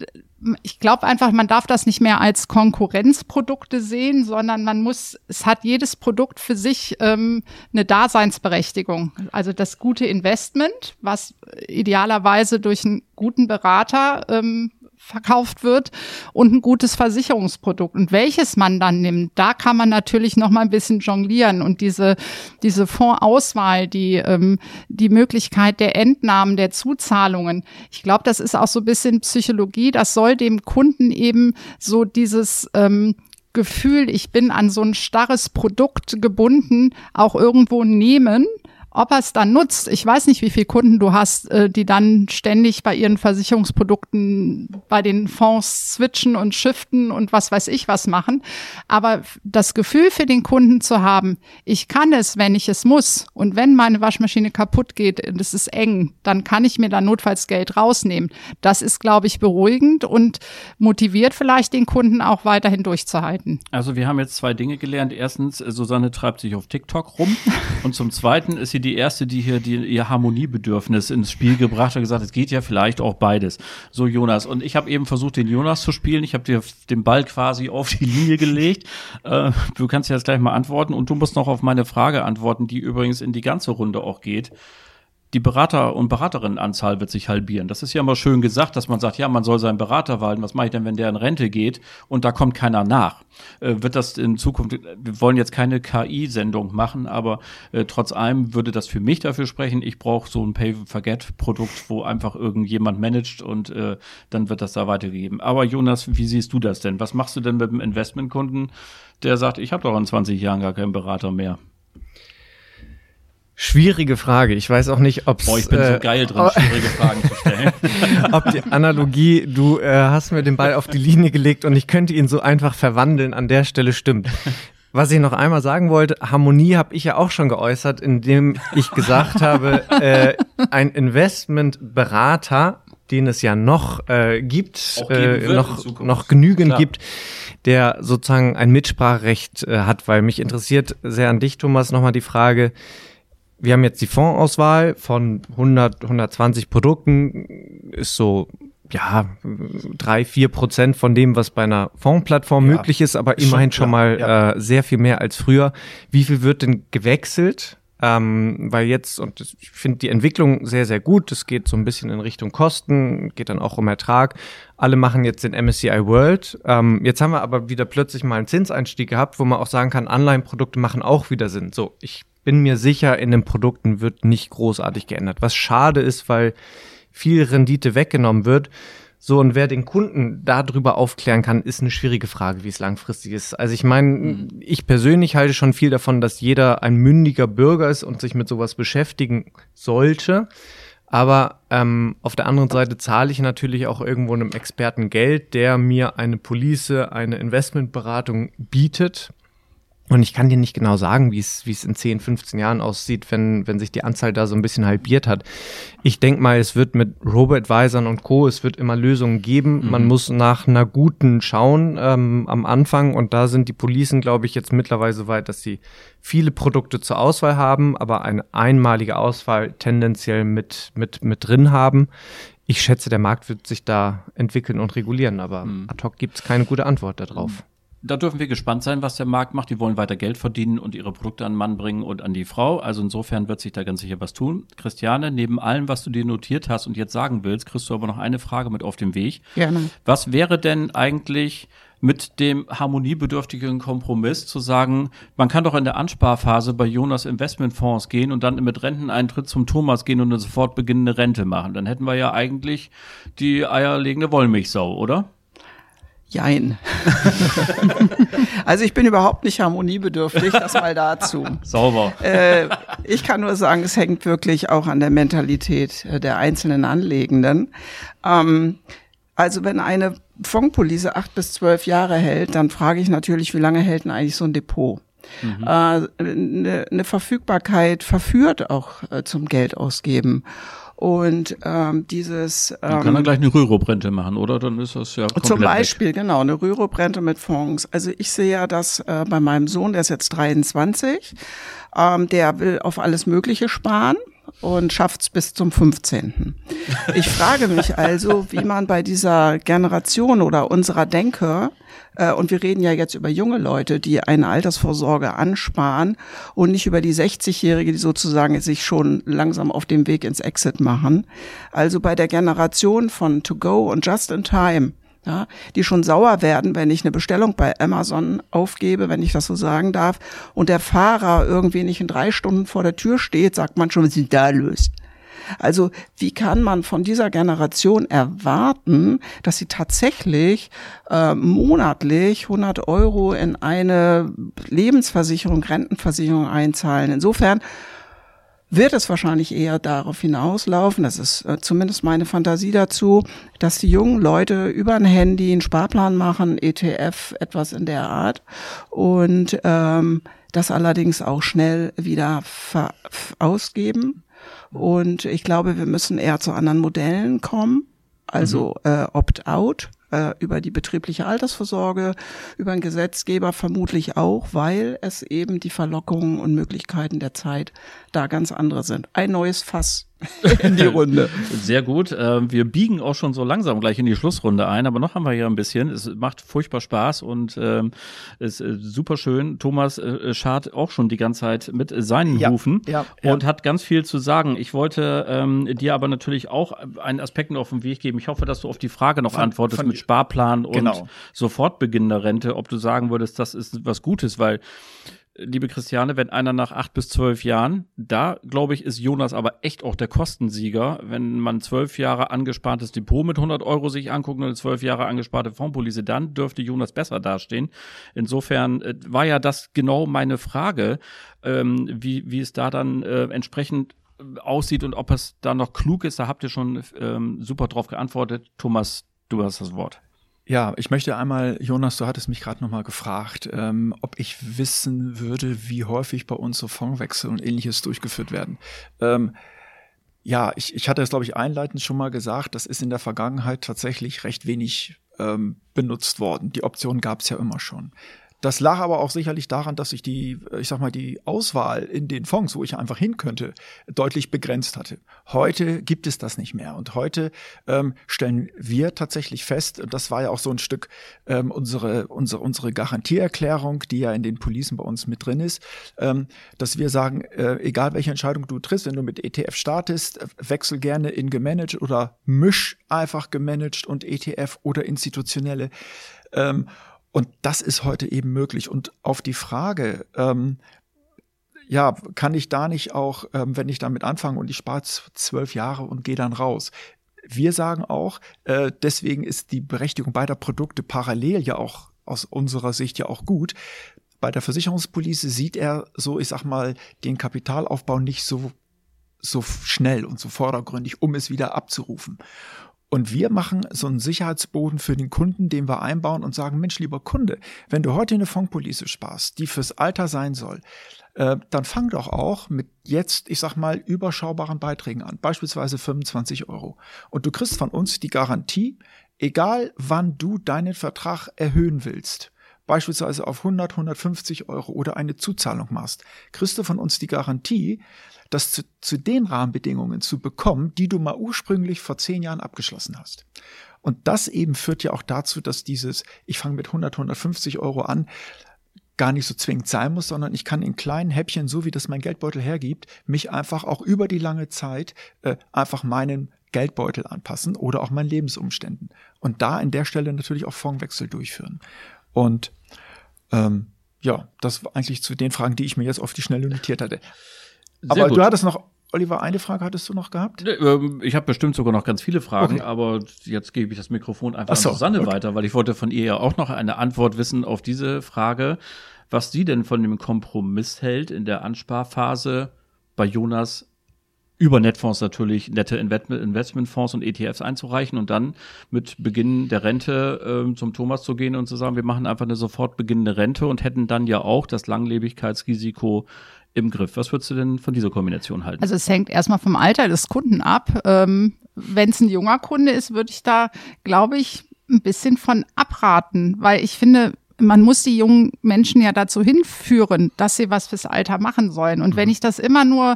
ich glaube einfach, man darf das nicht mehr als Konkurrenzprodukte sehen, sondern man muss, es hat jedes Produkt für sich ähm, eine Daseinsberechtigung. Also das gute Investment, was idealerweise durch einen guten Berater ähm, verkauft wird und ein gutes Versicherungsprodukt. Und welches man dann nimmt, da kann man natürlich noch mal ein bisschen jonglieren und diese, diese Fondsauswahl, die, ähm, die Möglichkeit der Entnahmen, der Zuzahlungen. Ich glaube, das ist auch so ein bisschen Psychologie. Das soll dem Kunden eben so dieses, ähm, Gefühl, ich bin an so ein starres Produkt gebunden, auch irgendwo nehmen ob er es dann nutzt, ich weiß nicht, wie viele Kunden du hast, äh, die dann ständig bei ihren Versicherungsprodukten bei den Fonds switchen und shiften und was weiß ich was machen. Aber das Gefühl für den Kunden zu haben, ich kann es, wenn ich es muss. Und wenn meine Waschmaschine kaputt geht und es ist eng, dann kann ich mir da notfalls Geld rausnehmen. Das ist, glaube ich, beruhigend und motiviert vielleicht den Kunden auch weiterhin durchzuhalten. Also wir haben jetzt zwei Dinge gelernt. Erstens, Susanne treibt sich auf TikTok rum *laughs* und zum Zweiten ist sie die erste, die hier die, ihr Harmoniebedürfnis ins Spiel gebracht hat, gesagt, es geht ja vielleicht auch beides. So Jonas. Und ich habe eben versucht, den Jonas zu spielen. Ich habe dir den Ball quasi *laughs* auf die Linie gelegt. Äh, du kannst jetzt gleich mal antworten und du musst noch auf meine Frage antworten, die übrigens in die ganze Runde auch geht die Berater- und Beraterinnenanzahl wird sich halbieren. Das ist ja immer schön gesagt, dass man sagt, ja, man soll seinen Berater walten. Was mache ich denn, wenn der in Rente geht und da kommt keiner nach? Äh, wird das in Zukunft, wir wollen jetzt keine KI-Sendung machen, aber äh, trotz allem würde das für mich dafür sprechen, ich brauche so ein Pay-Forget-Produkt, wo einfach irgendjemand managt und äh, dann wird das da weitergegeben. Aber Jonas, wie siehst du das denn? Was machst du denn mit dem Investmentkunden, der sagt, ich habe doch in 20 Jahren gar keinen Berater mehr? Schwierige Frage. Ich weiß auch nicht, ob Boah, ich bin äh, so geil drin, *laughs* schwierige Fragen zu stellen. *laughs* ob die Analogie, du äh, hast mir den Ball auf die Linie gelegt und ich könnte ihn so einfach verwandeln, an der Stelle stimmt. Was ich noch einmal sagen wollte, Harmonie habe ich ja auch schon geäußert, indem ich gesagt habe, äh, ein Investmentberater, den es ja noch äh, gibt, äh, noch, noch genügend Klar. gibt, der sozusagen ein Mitspracherecht äh, hat, weil mich interessiert sehr an dich, Thomas, nochmal die Frage, wir haben jetzt die Fondsauswahl von 100, 120 Produkten, ist so ja, drei, vier Prozent von dem, was bei einer Fondsplattform ja, möglich ist, aber immerhin schon, schon mal ja. äh, sehr viel mehr als früher. Wie viel wird denn gewechselt? Ähm, weil jetzt, und ich finde die Entwicklung sehr, sehr gut, es geht so ein bisschen in Richtung Kosten, geht dann auch um Ertrag. Alle machen jetzt den MSCI World. Ähm, jetzt haben wir aber wieder plötzlich mal einen Zinseinstieg gehabt, wo man auch sagen kann, Anleihenprodukte machen auch wieder Sinn. So, ich bin mir sicher, in den Produkten wird nicht großartig geändert. Was schade ist, weil viel Rendite weggenommen wird. So, und wer den Kunden darüber aufklären kann, ist eine schwierige Frage, wie es langfristig ist. Also ich meine, mhm. ich persönlich halte schon viel davon, dass jeder ein mündiger Bürger ist und sich mit sowas beschäftigen sollte. Aber ähm, auf der anderen Seite zahle ich natürlich auch irgendwo einem Experten Geld, der mir eine Police, eine Investmentberatung bietet und ich kann dir nicht genau sagen, wie es, wie es in 10, 15 Jahren aussieht, wenn, wenn sich die Anzahl da so ein bisschen halbiert hat. Ich denke mal, es wird mit Robo-Advisern und Co., es wird immer Lösungen geben. Mhm. Man muss nach einer guten schauen ähm, am Anfang. Und da sind die Policen, glaube ich, jetzt mittlerweile so weit, dass sie viele Produkte zur Auswahl haben, aber eine einmalige Auswahl tendenziell mit, mit, mit drin haben. Ich schätze, der Markt wird sich da entwickeln und regulieren, aber mhm. ad hoc gibt es keine gute Antwort darauf. Mhm da dürfen wir gespannt sein, was der Markt macht. Die wollen weiter Geld verdienen und ihre Produkte an den Mann bringen und an die Frau. Also insofern wird sich da ganz sicher was tun. Christiane, neben allem, was du dir notiert hast und jetzt sagen willst, kriegst du aber noch eine Frage mit auf dem Weg. Gerne. Was wäre denn eigentlich mit dem harmoniebedürftigen Kompromiss zu sagen, man kann doch in der Ansparphase bei Jonas Investmentfonds gehen und dann mit Renteneintritt zum Thomas gehen und eine sofort beginnende Rente machen. Dann hätten wir ja eigentlich die eierlegende Wollmilchsau, oder? Jein. *laughs* also ich bin überhaupt nicht harmoniebedürftig, das mal dazu. *laughs* Sauber. Äh, ich kann nur sagen, es hängt wirklich auch an der Mentalität äh, der einzelnen Anlegenden. Ähm, also wenn eine Fondspolice acht bis zwölf Jahre hält, dann frage ich natürlich, wie lange hält denn eigentlich so ein Depot? Mhm. Äh, eine, eine Verfügbarkeit verführt auch äh, zum Geld ausgeben. Und ähm, dieses. Ähm, Man kann er gleich eine Rürup-Rente machen, oder? Dann ist das ja Zum Beispiel, weg. genau, eine Rürup-Rente mit Fonds. Also ich sehe ja das äh, bei meinem Sohn, der ist jetzt 23, ähm, der will auf alles Mögliche sparen und schafft's bis zum 15. Ich frage mich also, wie man bei dieser Generation oder unserer Denke äh, und wir reden ja jetzt über junge Leute, die eine Altersvorsorge ansparen und nicht über die 60-Jährige, die sozusagen sich schon langsam auf dem Weg ins Exit machen. Also bei der Generation von To Go und Just in Time, ja, die schon sauer werden, wenn ich eine Bestellung bei Amazon aufgebe, wenn ich das so sagen darf, und der Fahrer irgendwie nicht in drei Stunden vor der Tür steht, sagt man schon, was ist da löst. Also wie kann man von dieser Generation erwarten, dass sie tatsächlich äh, monatlich 100 Euro in eine Lebensversicherung, Rentenversicherung einzahlen? Insofern wird es wahrscheinlich eher darauf hinauslaufen, das ist äh, zumindest meine Fantasie dazu, dass die jungen Leute über ein Handy einen Sparplan machen, ETF, etwas in der Art und ähm, das allerdings auch schnell wieder ausgeben. Und ich glaube, wir müssen eher zu anderen Modellen kommen. Also mhm. äh, Opt-out äh, über die betriebliche Altersvorsorge, über den Gesetzgeber vermutlich auch, weil es eben die Verlockungen und Möglichkeiten der Zeit da ganz andere sind. Ein neues Fass *laughs* in die Runde. Sehr gut. Ähm, wir biegen auch schon so langsam gleich in die Schlussrunde ein, aber noch haben wir hier ein bisschen. Es macht furchtbar Spaß und ähm, ist äh, super schön. Thomas äh, schart auch schon die ganze Zeit mit seinen Ja, Rufen ja, ja. und hat ganz viel zu sagen. Ich wollte ähm, dir aber natürlich auch einen Aspekt noch auf den Weg geben. Ich hoffe, dass du auf die Frage noch Von- antwortest von- mit Sparplan und Genau. Sofortbeginn der Rente, ob du sagen würdest, das ist was Gutes, weil liebe Christiane, wenn einer nach acht bis zwölf Jahren, da glaube ich, ist Jonas aber echt auch der Kostensieger, wenn man zwölf Jahre angespartes Depot mit 100 Euro sich anguckt und zwölf Jahre angesparte Fondspolice, dann dürfte Jonas besser dastehen. Insofern äh, war ja das genau meine Frage, ähm, wie, wie es da dann äh, entsprechend äh, aussieht und ob es da noch klug ist. Da habt ihr schon ähm, super drauf geantwortet. Thomas, du hast das Wort. Ja, ich möchte einmal, Jonas, du hattest mich gerade nochmal gefragt, ähm, ob ich wissen würde, wie häufig bei uns so Fondswechsel und ähnliches durchgeführt werden. Ähm, ja, ich, ich hatte es, glaube ich, einleitend schon mal gesagt, das ist in der Vergangenheit tatsächlich recht wenig ähm, benutzt worden. Die Option gab es ja immer schon. Das lag aber auch sicherlich daran, dass sich die, äh, ich sag mal, die Auswahl in den Fonds, wo ich einfach hin könnte, deutlich begrenzt hatte. Heute gibt es das nicht mehr. Und heute ähm, stellen wir tatsächlich fest, und das war ja auch so ein Stück ähm, unsere, unsere, unsere Garantieerklärung, die ja in den Policen bei uns mit drin ist, ähm, dass wir sagen, äh, egal welche Entscheidung du triffst, wenn du mit ETF startest, äh, wechsel gerne in gemanagt oder misch einfach gemanagt und ETF oder institutionelle. Ähm, und das ist heute eben möglich. Und auf die Frage, ähm, ja, kann ich da nicht auch, ähm, wenn ich damit anfange und ich spare zwölf Jahre und gehe dann raus? Wir sagen auch, äh, deswegen ist die Berechtigung beider Produkte parallel ja auch aus unserer Sicht ja auch gut. Bei der Versicherungspolice sieht er so, ich sag mal, den Kapitalaufbau nicht so, so schnell und so vordergründig, um es wieder abzurufen. Und wir machen so einen Sicherheitsboden für den Kunden, den wir einbauen und sagen, Mensch, lieber Kunde, wenn du heute eine Fondpolice sparst, die fürs Alter sein soll, äh, dann fang doch auch mit jetzt, ich sag mal, überschaubaren Beiträgen an, beispielsweise 25 Euro. Und du kriegst von uns die Garantie, egal wann du deinen Vertrag erhöhen willst, beispielsweise auf 100, 150 Euro oder eine Zuzahlung machst, kriegst du von uns die Garantie, das zu, zu den Rahmenbedingungen zu bekommen, die du mal ursprünglich vor zehn Jahren abgeschlossen hast. Und das eben führt ja auch dazu, dass dieses, ich fange mit 100, 150 Euro an, gar nicht so zwingend sein muss, sondern ich kann in kleinen Häppchen, so wie das mein Geldbeutel hergibt, mich einfach auch über die lange Zeit äh, einfach meinen Geldbeutel anpassen oder auch meinen Lebensumständen. Und da in der Stelle natürlich auch Fondswechsel durchführen. Und ähm, ja, das war eigentlich zu den Fragen, die ich mir jetzt auf die Schnelle notiert hatte. Aber gut. du hattest noch, Oliver, eine Frage hattest du noch gehabt? Nee, ähm, Ich habe bestimmt sogar noch ganz viele Fragen, Okay. aber jetzt gebe ich das Mikrofon einfach Ach so, an Susanne okay. weiter, weil ich wollte von ihr ja auch noch eine Antwort wissen auf diese Frage, was sie denn von dem Kompromiss hält in der Ansparphase bei Jonas über Netfonds natürlich nette Invest- Investmentfonds und ETFs einzureichen und dann mit Beginn der Rente ähm, zum Thomas zu gehen und zu sagen, wir machen einfach eine sofort beginnende Rente und hätten dann ja auch das Langlebigkeitsrisiko im Griff. Was würdest du denn von dieser Kombination halten? Also es hängt erstmal vom Alter des Kunden ab. Ähm, Wenn es ein junger Kunde ist, würde ich da, glaube ich, ein bisschen von abraten, weil ich finde, man muss die jungen Menschen ja dazu hinführen, dass sie was fürs Alter machen sollen. Und wenn ich das immer nur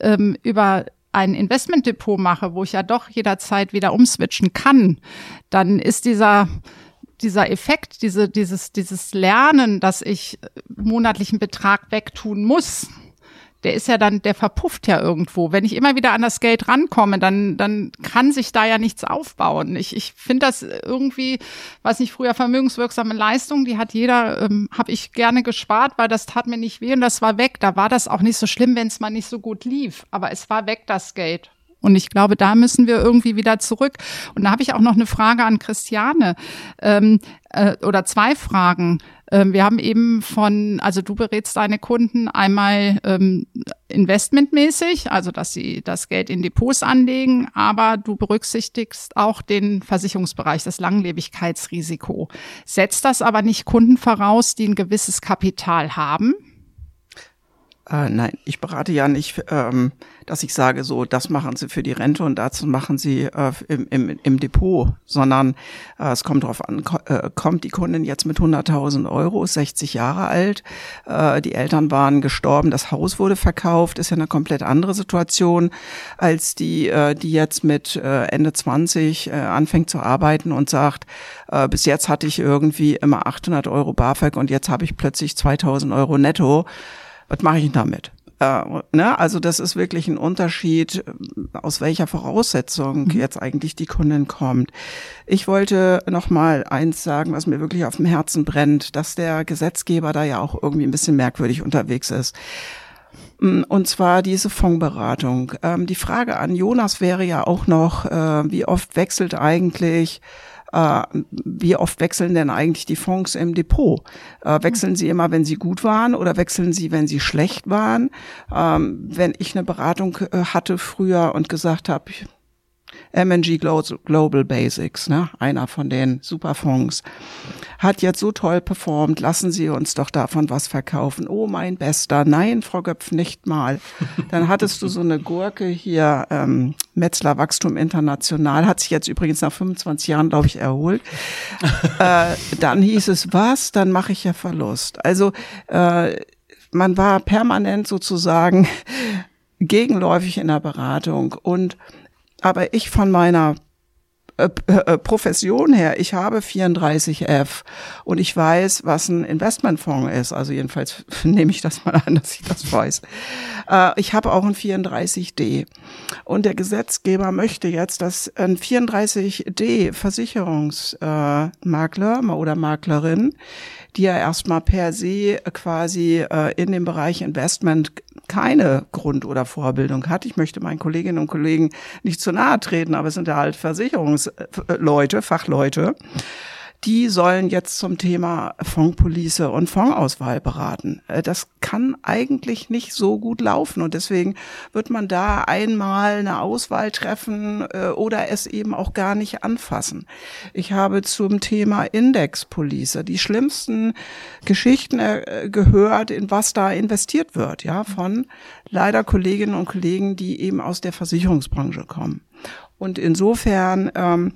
ähm, über ein Investmentdepot mache, wo ich ja doch jederzeit wieder umswitchen kann, dann ist dieser dieser Effekt, diese, dieses, dieses Lernen, dass ich monatlichen Betrag wegtun muss, der ist ja dann, der verpufft ja irgendwo. Wenn ich immer wieder an das Geld rankomme, dann, dann kann sich da ja nichts aufbauen. Ich, ich finde das irgendwie, weiß nicht, früher vermögenswirksame Leistung, die hat jeder, ähm, habe ich gerne gespart, weil das tat mir nicht weh und das war weg. Da war das auch nicht so schlimm, wenn es mal nicht so gut lief. Aber es war weg, das Geld. Und ich glaube, da müssen wir irgendwie wieder zurück. Und da habe ich auch noch eine Frage an Christiane ähm, äh, oder zwei Fragen. Ähm, wir haben eben von, also du berätst deine Kunden einmal ähm, investmentmäßig, also dass sie das Geld in Depots anlegen, aber du berücksichtigst auch den Versicherungsbereich, das Langlebigkeitsrisiko. Setzt das aber nicht Kunden voraus, die ein gewisses Kapital haben? Äh, nein, ich berate ja nicht, ähm, dass ich sage, so, das machen Sie für die Rente und dazu machen Sie äh, im, im, im Depot, sondern äh, es kommt darauf an, ko äh, kommt die Kundin jetzt mit 100.000 Euro, ist 60 Jahre alt, äh, die Eltern waren gestorben, das Haus wurde verkauft, ist ja eine komplett andere Situation als die, äh, die jetzt mit Ende 20 äh, anfängt zu arbeiten und sagt, bis jetzt hatte ich irgendwie immer 800 Euro BAföG und jetzt habe ich plötzlich 2000 Euro netto was mache ich damit? Äh, ne? Also das ist wirklich ein Unterschied, aus welcher Voraussetzung mhm. jetzt eigentlich die Kundin kommt. Ich wollte noch mal eins sagen, was mir wirklich auf dem Herzen brennt, dass der Gesetzgeber da ja auch irgendwie ein bisschen merkwürdig unterwegs ist. Mm, und zwar diese Fondsberatung. Ähm, die Frage an Jonas wäre ja auch noch, äh, wie oft wechselt eigentlich äh, wie oft wechseln denn eigentlich die Fonds im Depot? Äh, wechseln sie immer, wenn sie gut waren oder wechseln sie, wenn sie schlecht waren? Ähm, wenn ich eine Beratung äh, hatte früher und gesagt habe, MNG Global Basics, ne, einer von den Superfonds, hat jetzt so toll performt, lassen Sie uns doch davon was verkaufen. Oh, mein Bester. Nein, Frau Göpf, nicht mal. Dann hattest du so eine Gurke hier, ähm, Metzler Wachstum International, hat sich jetzt übrigens nach 25 Jahren, glaube ich, erholt. äh, dann hieß es, was? Dann mache ich ja Verlust. Also äh, man war permanent sozusagen *laughs* gegenläufig in der Beratung und aber ich von meiner äh, äh, Profession her, ich habe 34F und ich weiß, was ein Investmentfonds ist. Also jedenfalls *laughs* nehme ich das mal an, *laughs* dass ich das weiß. Äh, ich habe auch ein 34D. Und der Gesetzgeber möchte jetzt, dass ein 34D Versicherungsmakler oder Maklerin die ja erstmal per se quasi äh, in dem Bereich Investment keine Grund- oder Vorbildung hat. Ich möchte meinen Kolleginnen und Kollegen nicht zu nahe treten, aber es sind ja halt Versicherungsleute, Fachleute die sollen jetzt zum Thema Fondspolice und Fondsauswahl beraten. Äh, das kann eigentlich nicht so gut laufen und deswegen wird man da einmal eine Auswahl treffen äh, oder es eben auch gar nicht anfassen. Ich habe zum Thema Indexpolice die schlimmsten Geschichten äh, gehört, in was da investiert wird, ja, von leider Kolleginnen und Kollegen, die eben aus der Versicherungsbranche kommen. Und insofern ähm,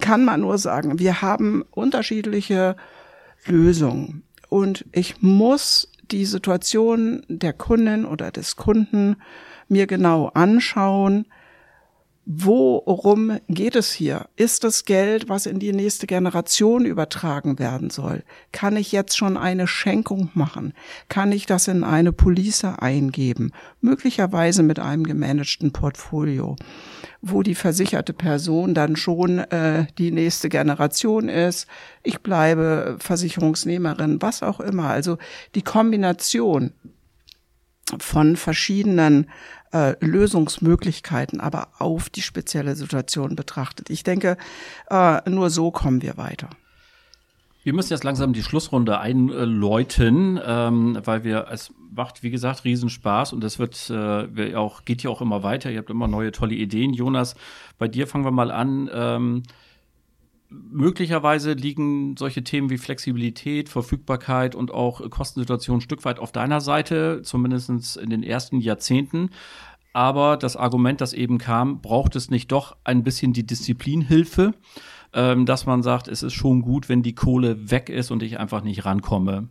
kann man nur sagen, wir haben unterschiedliche Lösungen. Und ich muss die Situation der Kundin oder des Kunden mir genau anschauen, Worum geht es hier? Ist das Geld, was in die nächste Generation übertragen werden soll? Kann ich jetzt schon eine Schenkung machen? Kann ich das in eine Police eingeben? Möglicherweise mit einem gemanagten Portfolio, wo die versicherte Person dann schon äh, die nächste Generation ist. Ich bleibe Versicherungsnehmerin, was auch immer. Also die Kombination von verschiedenen äh, Lösungsmöglichkeiten, aber auf die spezielle Situation betrachtet. Ich denke, äh, nur so kommen wir weiter. Wir müssen jetzt langsam die Schlussrunde einläuten, ähm, weil wir, es macht, wie gesagt, Riesenspaß und es wird äh, auch, geht ja auch immer weiter. Ihr habt immer neue tolle Ideen. Jonas, bei dir fangen wir mal an. Ähm, möglicherweise liegen solche Themen wie Flexibilität, Verfügbarkeit und auch Kostensituation ein Stück weit auf deiner Seite, zumindest in den ersten Jahrzehnten. Aber das Argument, das eben kam, braucht es nicht doch ein bisschen die Disziplinhilfe, ähm, dass man sagt, es ist schon gut, wenn die Kohle weg ist und ich einfach nicht rankomme.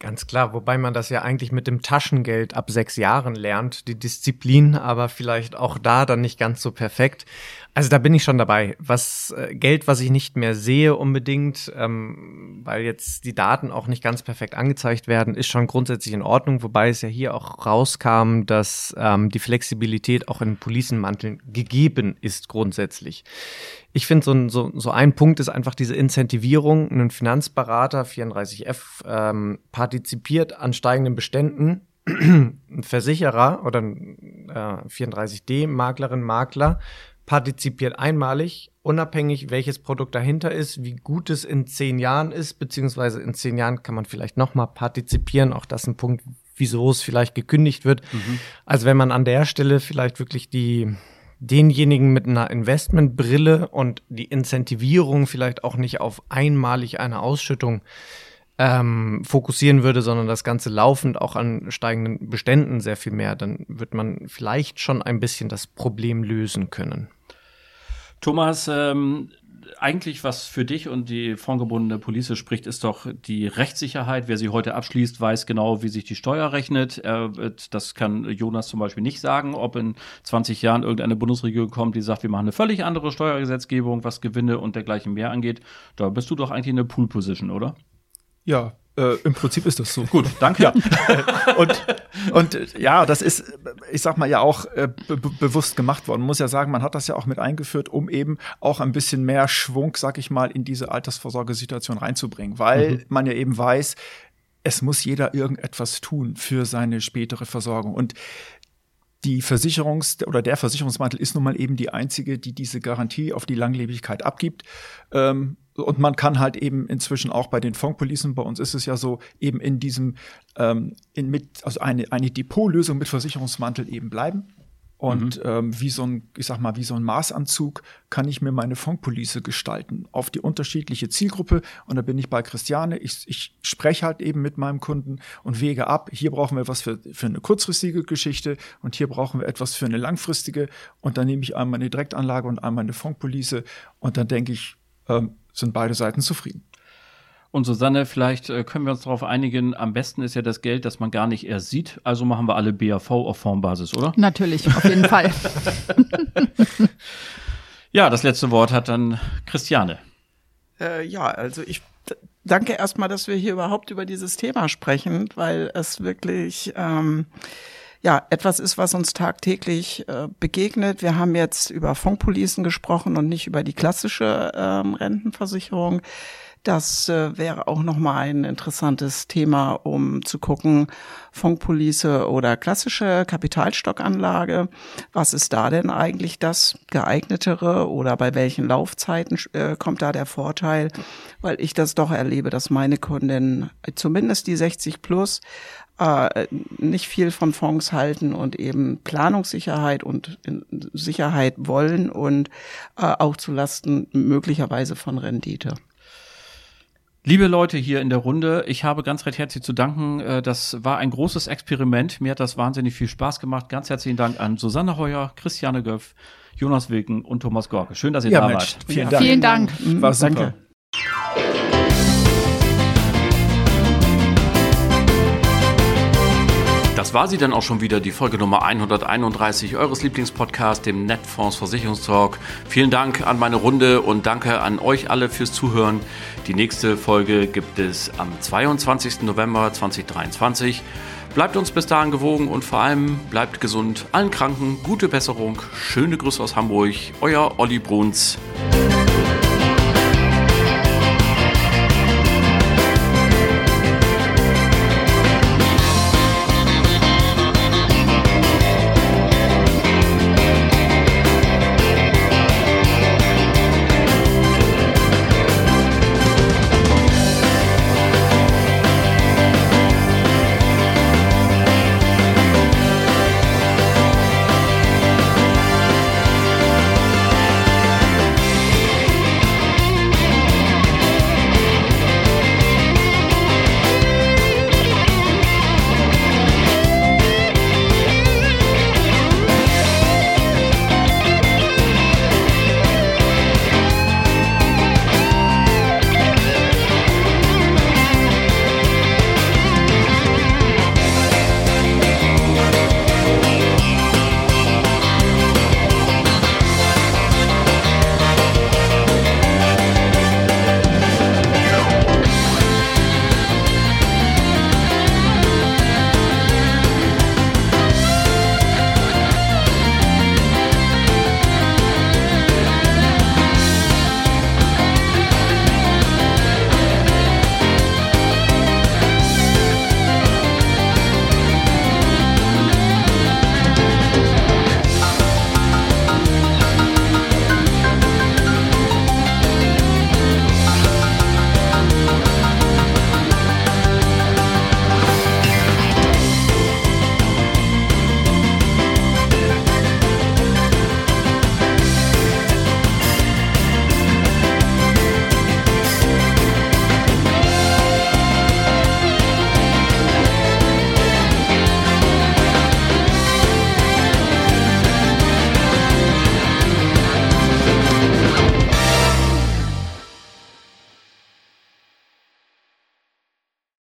Ganz klar, wobei man das ja eigentlich mit dem Taschengeld ab sechs Jahren lernt, die Disziplin, aber vielleicht auch da dann nicht ganz so perfekt. Also da bin ich schon dabei. Was äh, Geld, was ich nicht mehr sehe unbedingt, ähm, weil jetzt die Daten auch nicht ganz perfekt angezeigt werden, ist schon grundsätzlich in Ordnung, wobei es ja hier auch rauskam, dass ähm, die Flexibilität auch in Policenmanteln gegeben ist grundsätzlich. Ich finde, so, so, so ein Punkt ist einfach diese Incentivierung. Ein Finanzberater, 34F, ähm, partizipiert an steigenden Beständen ein Versicherer oder ein äh, 34D, Maklerin, Makler partizipiert einmalig, unabhängig welches Produkt dahinter ist, wie gut es in zehn Jahren ist, beziehungsweise in zehn Jahren kann man vielleicht nochmal partizipieren. Auch das ist ein Punkt, wieso es vielleicht gekündigt wird. Mhm. Also wenn man an der Stelle vielleicht wirklich die denjenigen mit einer Investmentbrille und die Incentivierung vielleicht auch nicht auf einmalig eine Ausschüttung ähm, fokussieren würde, sondern das Ganze laufend auch an steigenden Beständen sehr viel mehr, dann wird man vielleicht schon ein bisschen das Problem lösen können. Thomas, ähm, eigentlich, was für dich und die fondgebundene Police spricht, ist doch die Rechtssicherheit. Wer sie heute abschließt, weiß genau, wie sich die Steuer rechnet. das kann Jonas zum Beispiel nicht sagen, ob in 20 Jahren irgendeine Bundesregierung kommt, die sagt, wir machen eine völlig andere Steuergesetzgebung, was Gewinne und dergleichen mehr angeht. Da bist du doch eigentlich in der Pool-Position, oder? Ja, äh, Im Prinzip ist das so. Gut, danke. Ja. *laughs* und, und ja, das ist, ich sag mal, ja auch äh, be bewusst gemacht worden. Man muss ja sagen, man hat das ja auch mit eingeführt, um eben auch ein bisschen mehr Schwung, sag ich mal, in diese Altersvorsorgesituation reinzubringen, weil mhm. man ja eben weiß, es muss jeder irgendetwas tun für seine spätere Versorgung. Und die Versicherungs- oder der Versicherungsmantel ist nun mal eben die einzige, die diese Garantie auf die Langlebigkeit abgibt. Ähm, und man kann halt eben inzwischen auch bei den Fondpolicen, bei uns ist es ja so, eben in diesem, ähm, in mit, also eine, eine Depotlösung mit Versicherungsmantel eben bleiben. Und mhm. ähm, wie so ein, ich sag mal, wie so ein Maßanzug kann ich mir meine Fondpolice gestalten auf die unterschiedliche Zielgruppe. Und da bin ich bei Christiane. Ich, ich spreche halt eben mit meinem Kunden und wege ab. Hier brauchen wir was für, für eine kurzfristige Geschichte und hier brauchen wir etwas für eine langfristige. Und dann nehme ich einmal eine Direktanlage und einmal eine Fondpolice. Und dann denke ich, ähm, sind beide Seiten zufrieden. Und Susanne, vielleicht äh, können wir uns darauf einigen, am besten ist ja das Geld, das man gar nicht erst sieht. Also machen wir alle BAV auf Formbasis, oder? Natürlich, auf jeden Fall. *laughs* ja, das letzte Wort hat dann Christiane. Äh, ja, also ich danke erstmal, dass wir hier überhaupt über dieses Thema sprechen, weil es wirklich ähm, ja etwas ist, was uns tagtäglich äh, begegnet. Wir haben jetzt über Fondspolicen gesprochen und nicht über die klassische ähm, Rentenversicherung. Das äh, wäre auch nochmal ein interessantes Thema, um zu gucken, Fondspolice oder klassische Kapitalstockanlage. Was ist da denn eigentlich das geeignetere oder bei welchen Laufzeiten äh, kommt da der Vorteil? Weil ich das doch erlebe, dass meine Kunden, zumindest die 60 plus, äh, nicht viel von Fonds halten und eben Planungssicherheit und Sicherheit wollen und äh, auch zulasten möglicherweise von Rendite. Liebe Leute hier in der Runde, ich habe ganz recht herzlich zu danken. Äh, das war ein großes Experiment. Mir hat das wahnsinnig viel Spaß gemacht. Ganz herzlichen Dank an Susanne Heuer, Christiane Göff, Jonas Wilken und Thomas Gorke. Schön, dass ihr ja, da Mensch, wart. Vielen Dank. Vielen Dank. War super. Danke. Das war sie dann auch schon wieder, die Folge Nummer 131 eures Lieblingspodcasts, dem Netfonds Versicherungstalk. Vielen Dank an meine Runde und danke an euch alle fürs Zuhören. Die nächste Folge gibt es am 22. November 2023. Bleibt uns bis dahin gewogen und vor allem bleibt gesund. Allen Kranken gute Besserung. Schöne Grüße aus Hamburg. Euer Olli Bruns.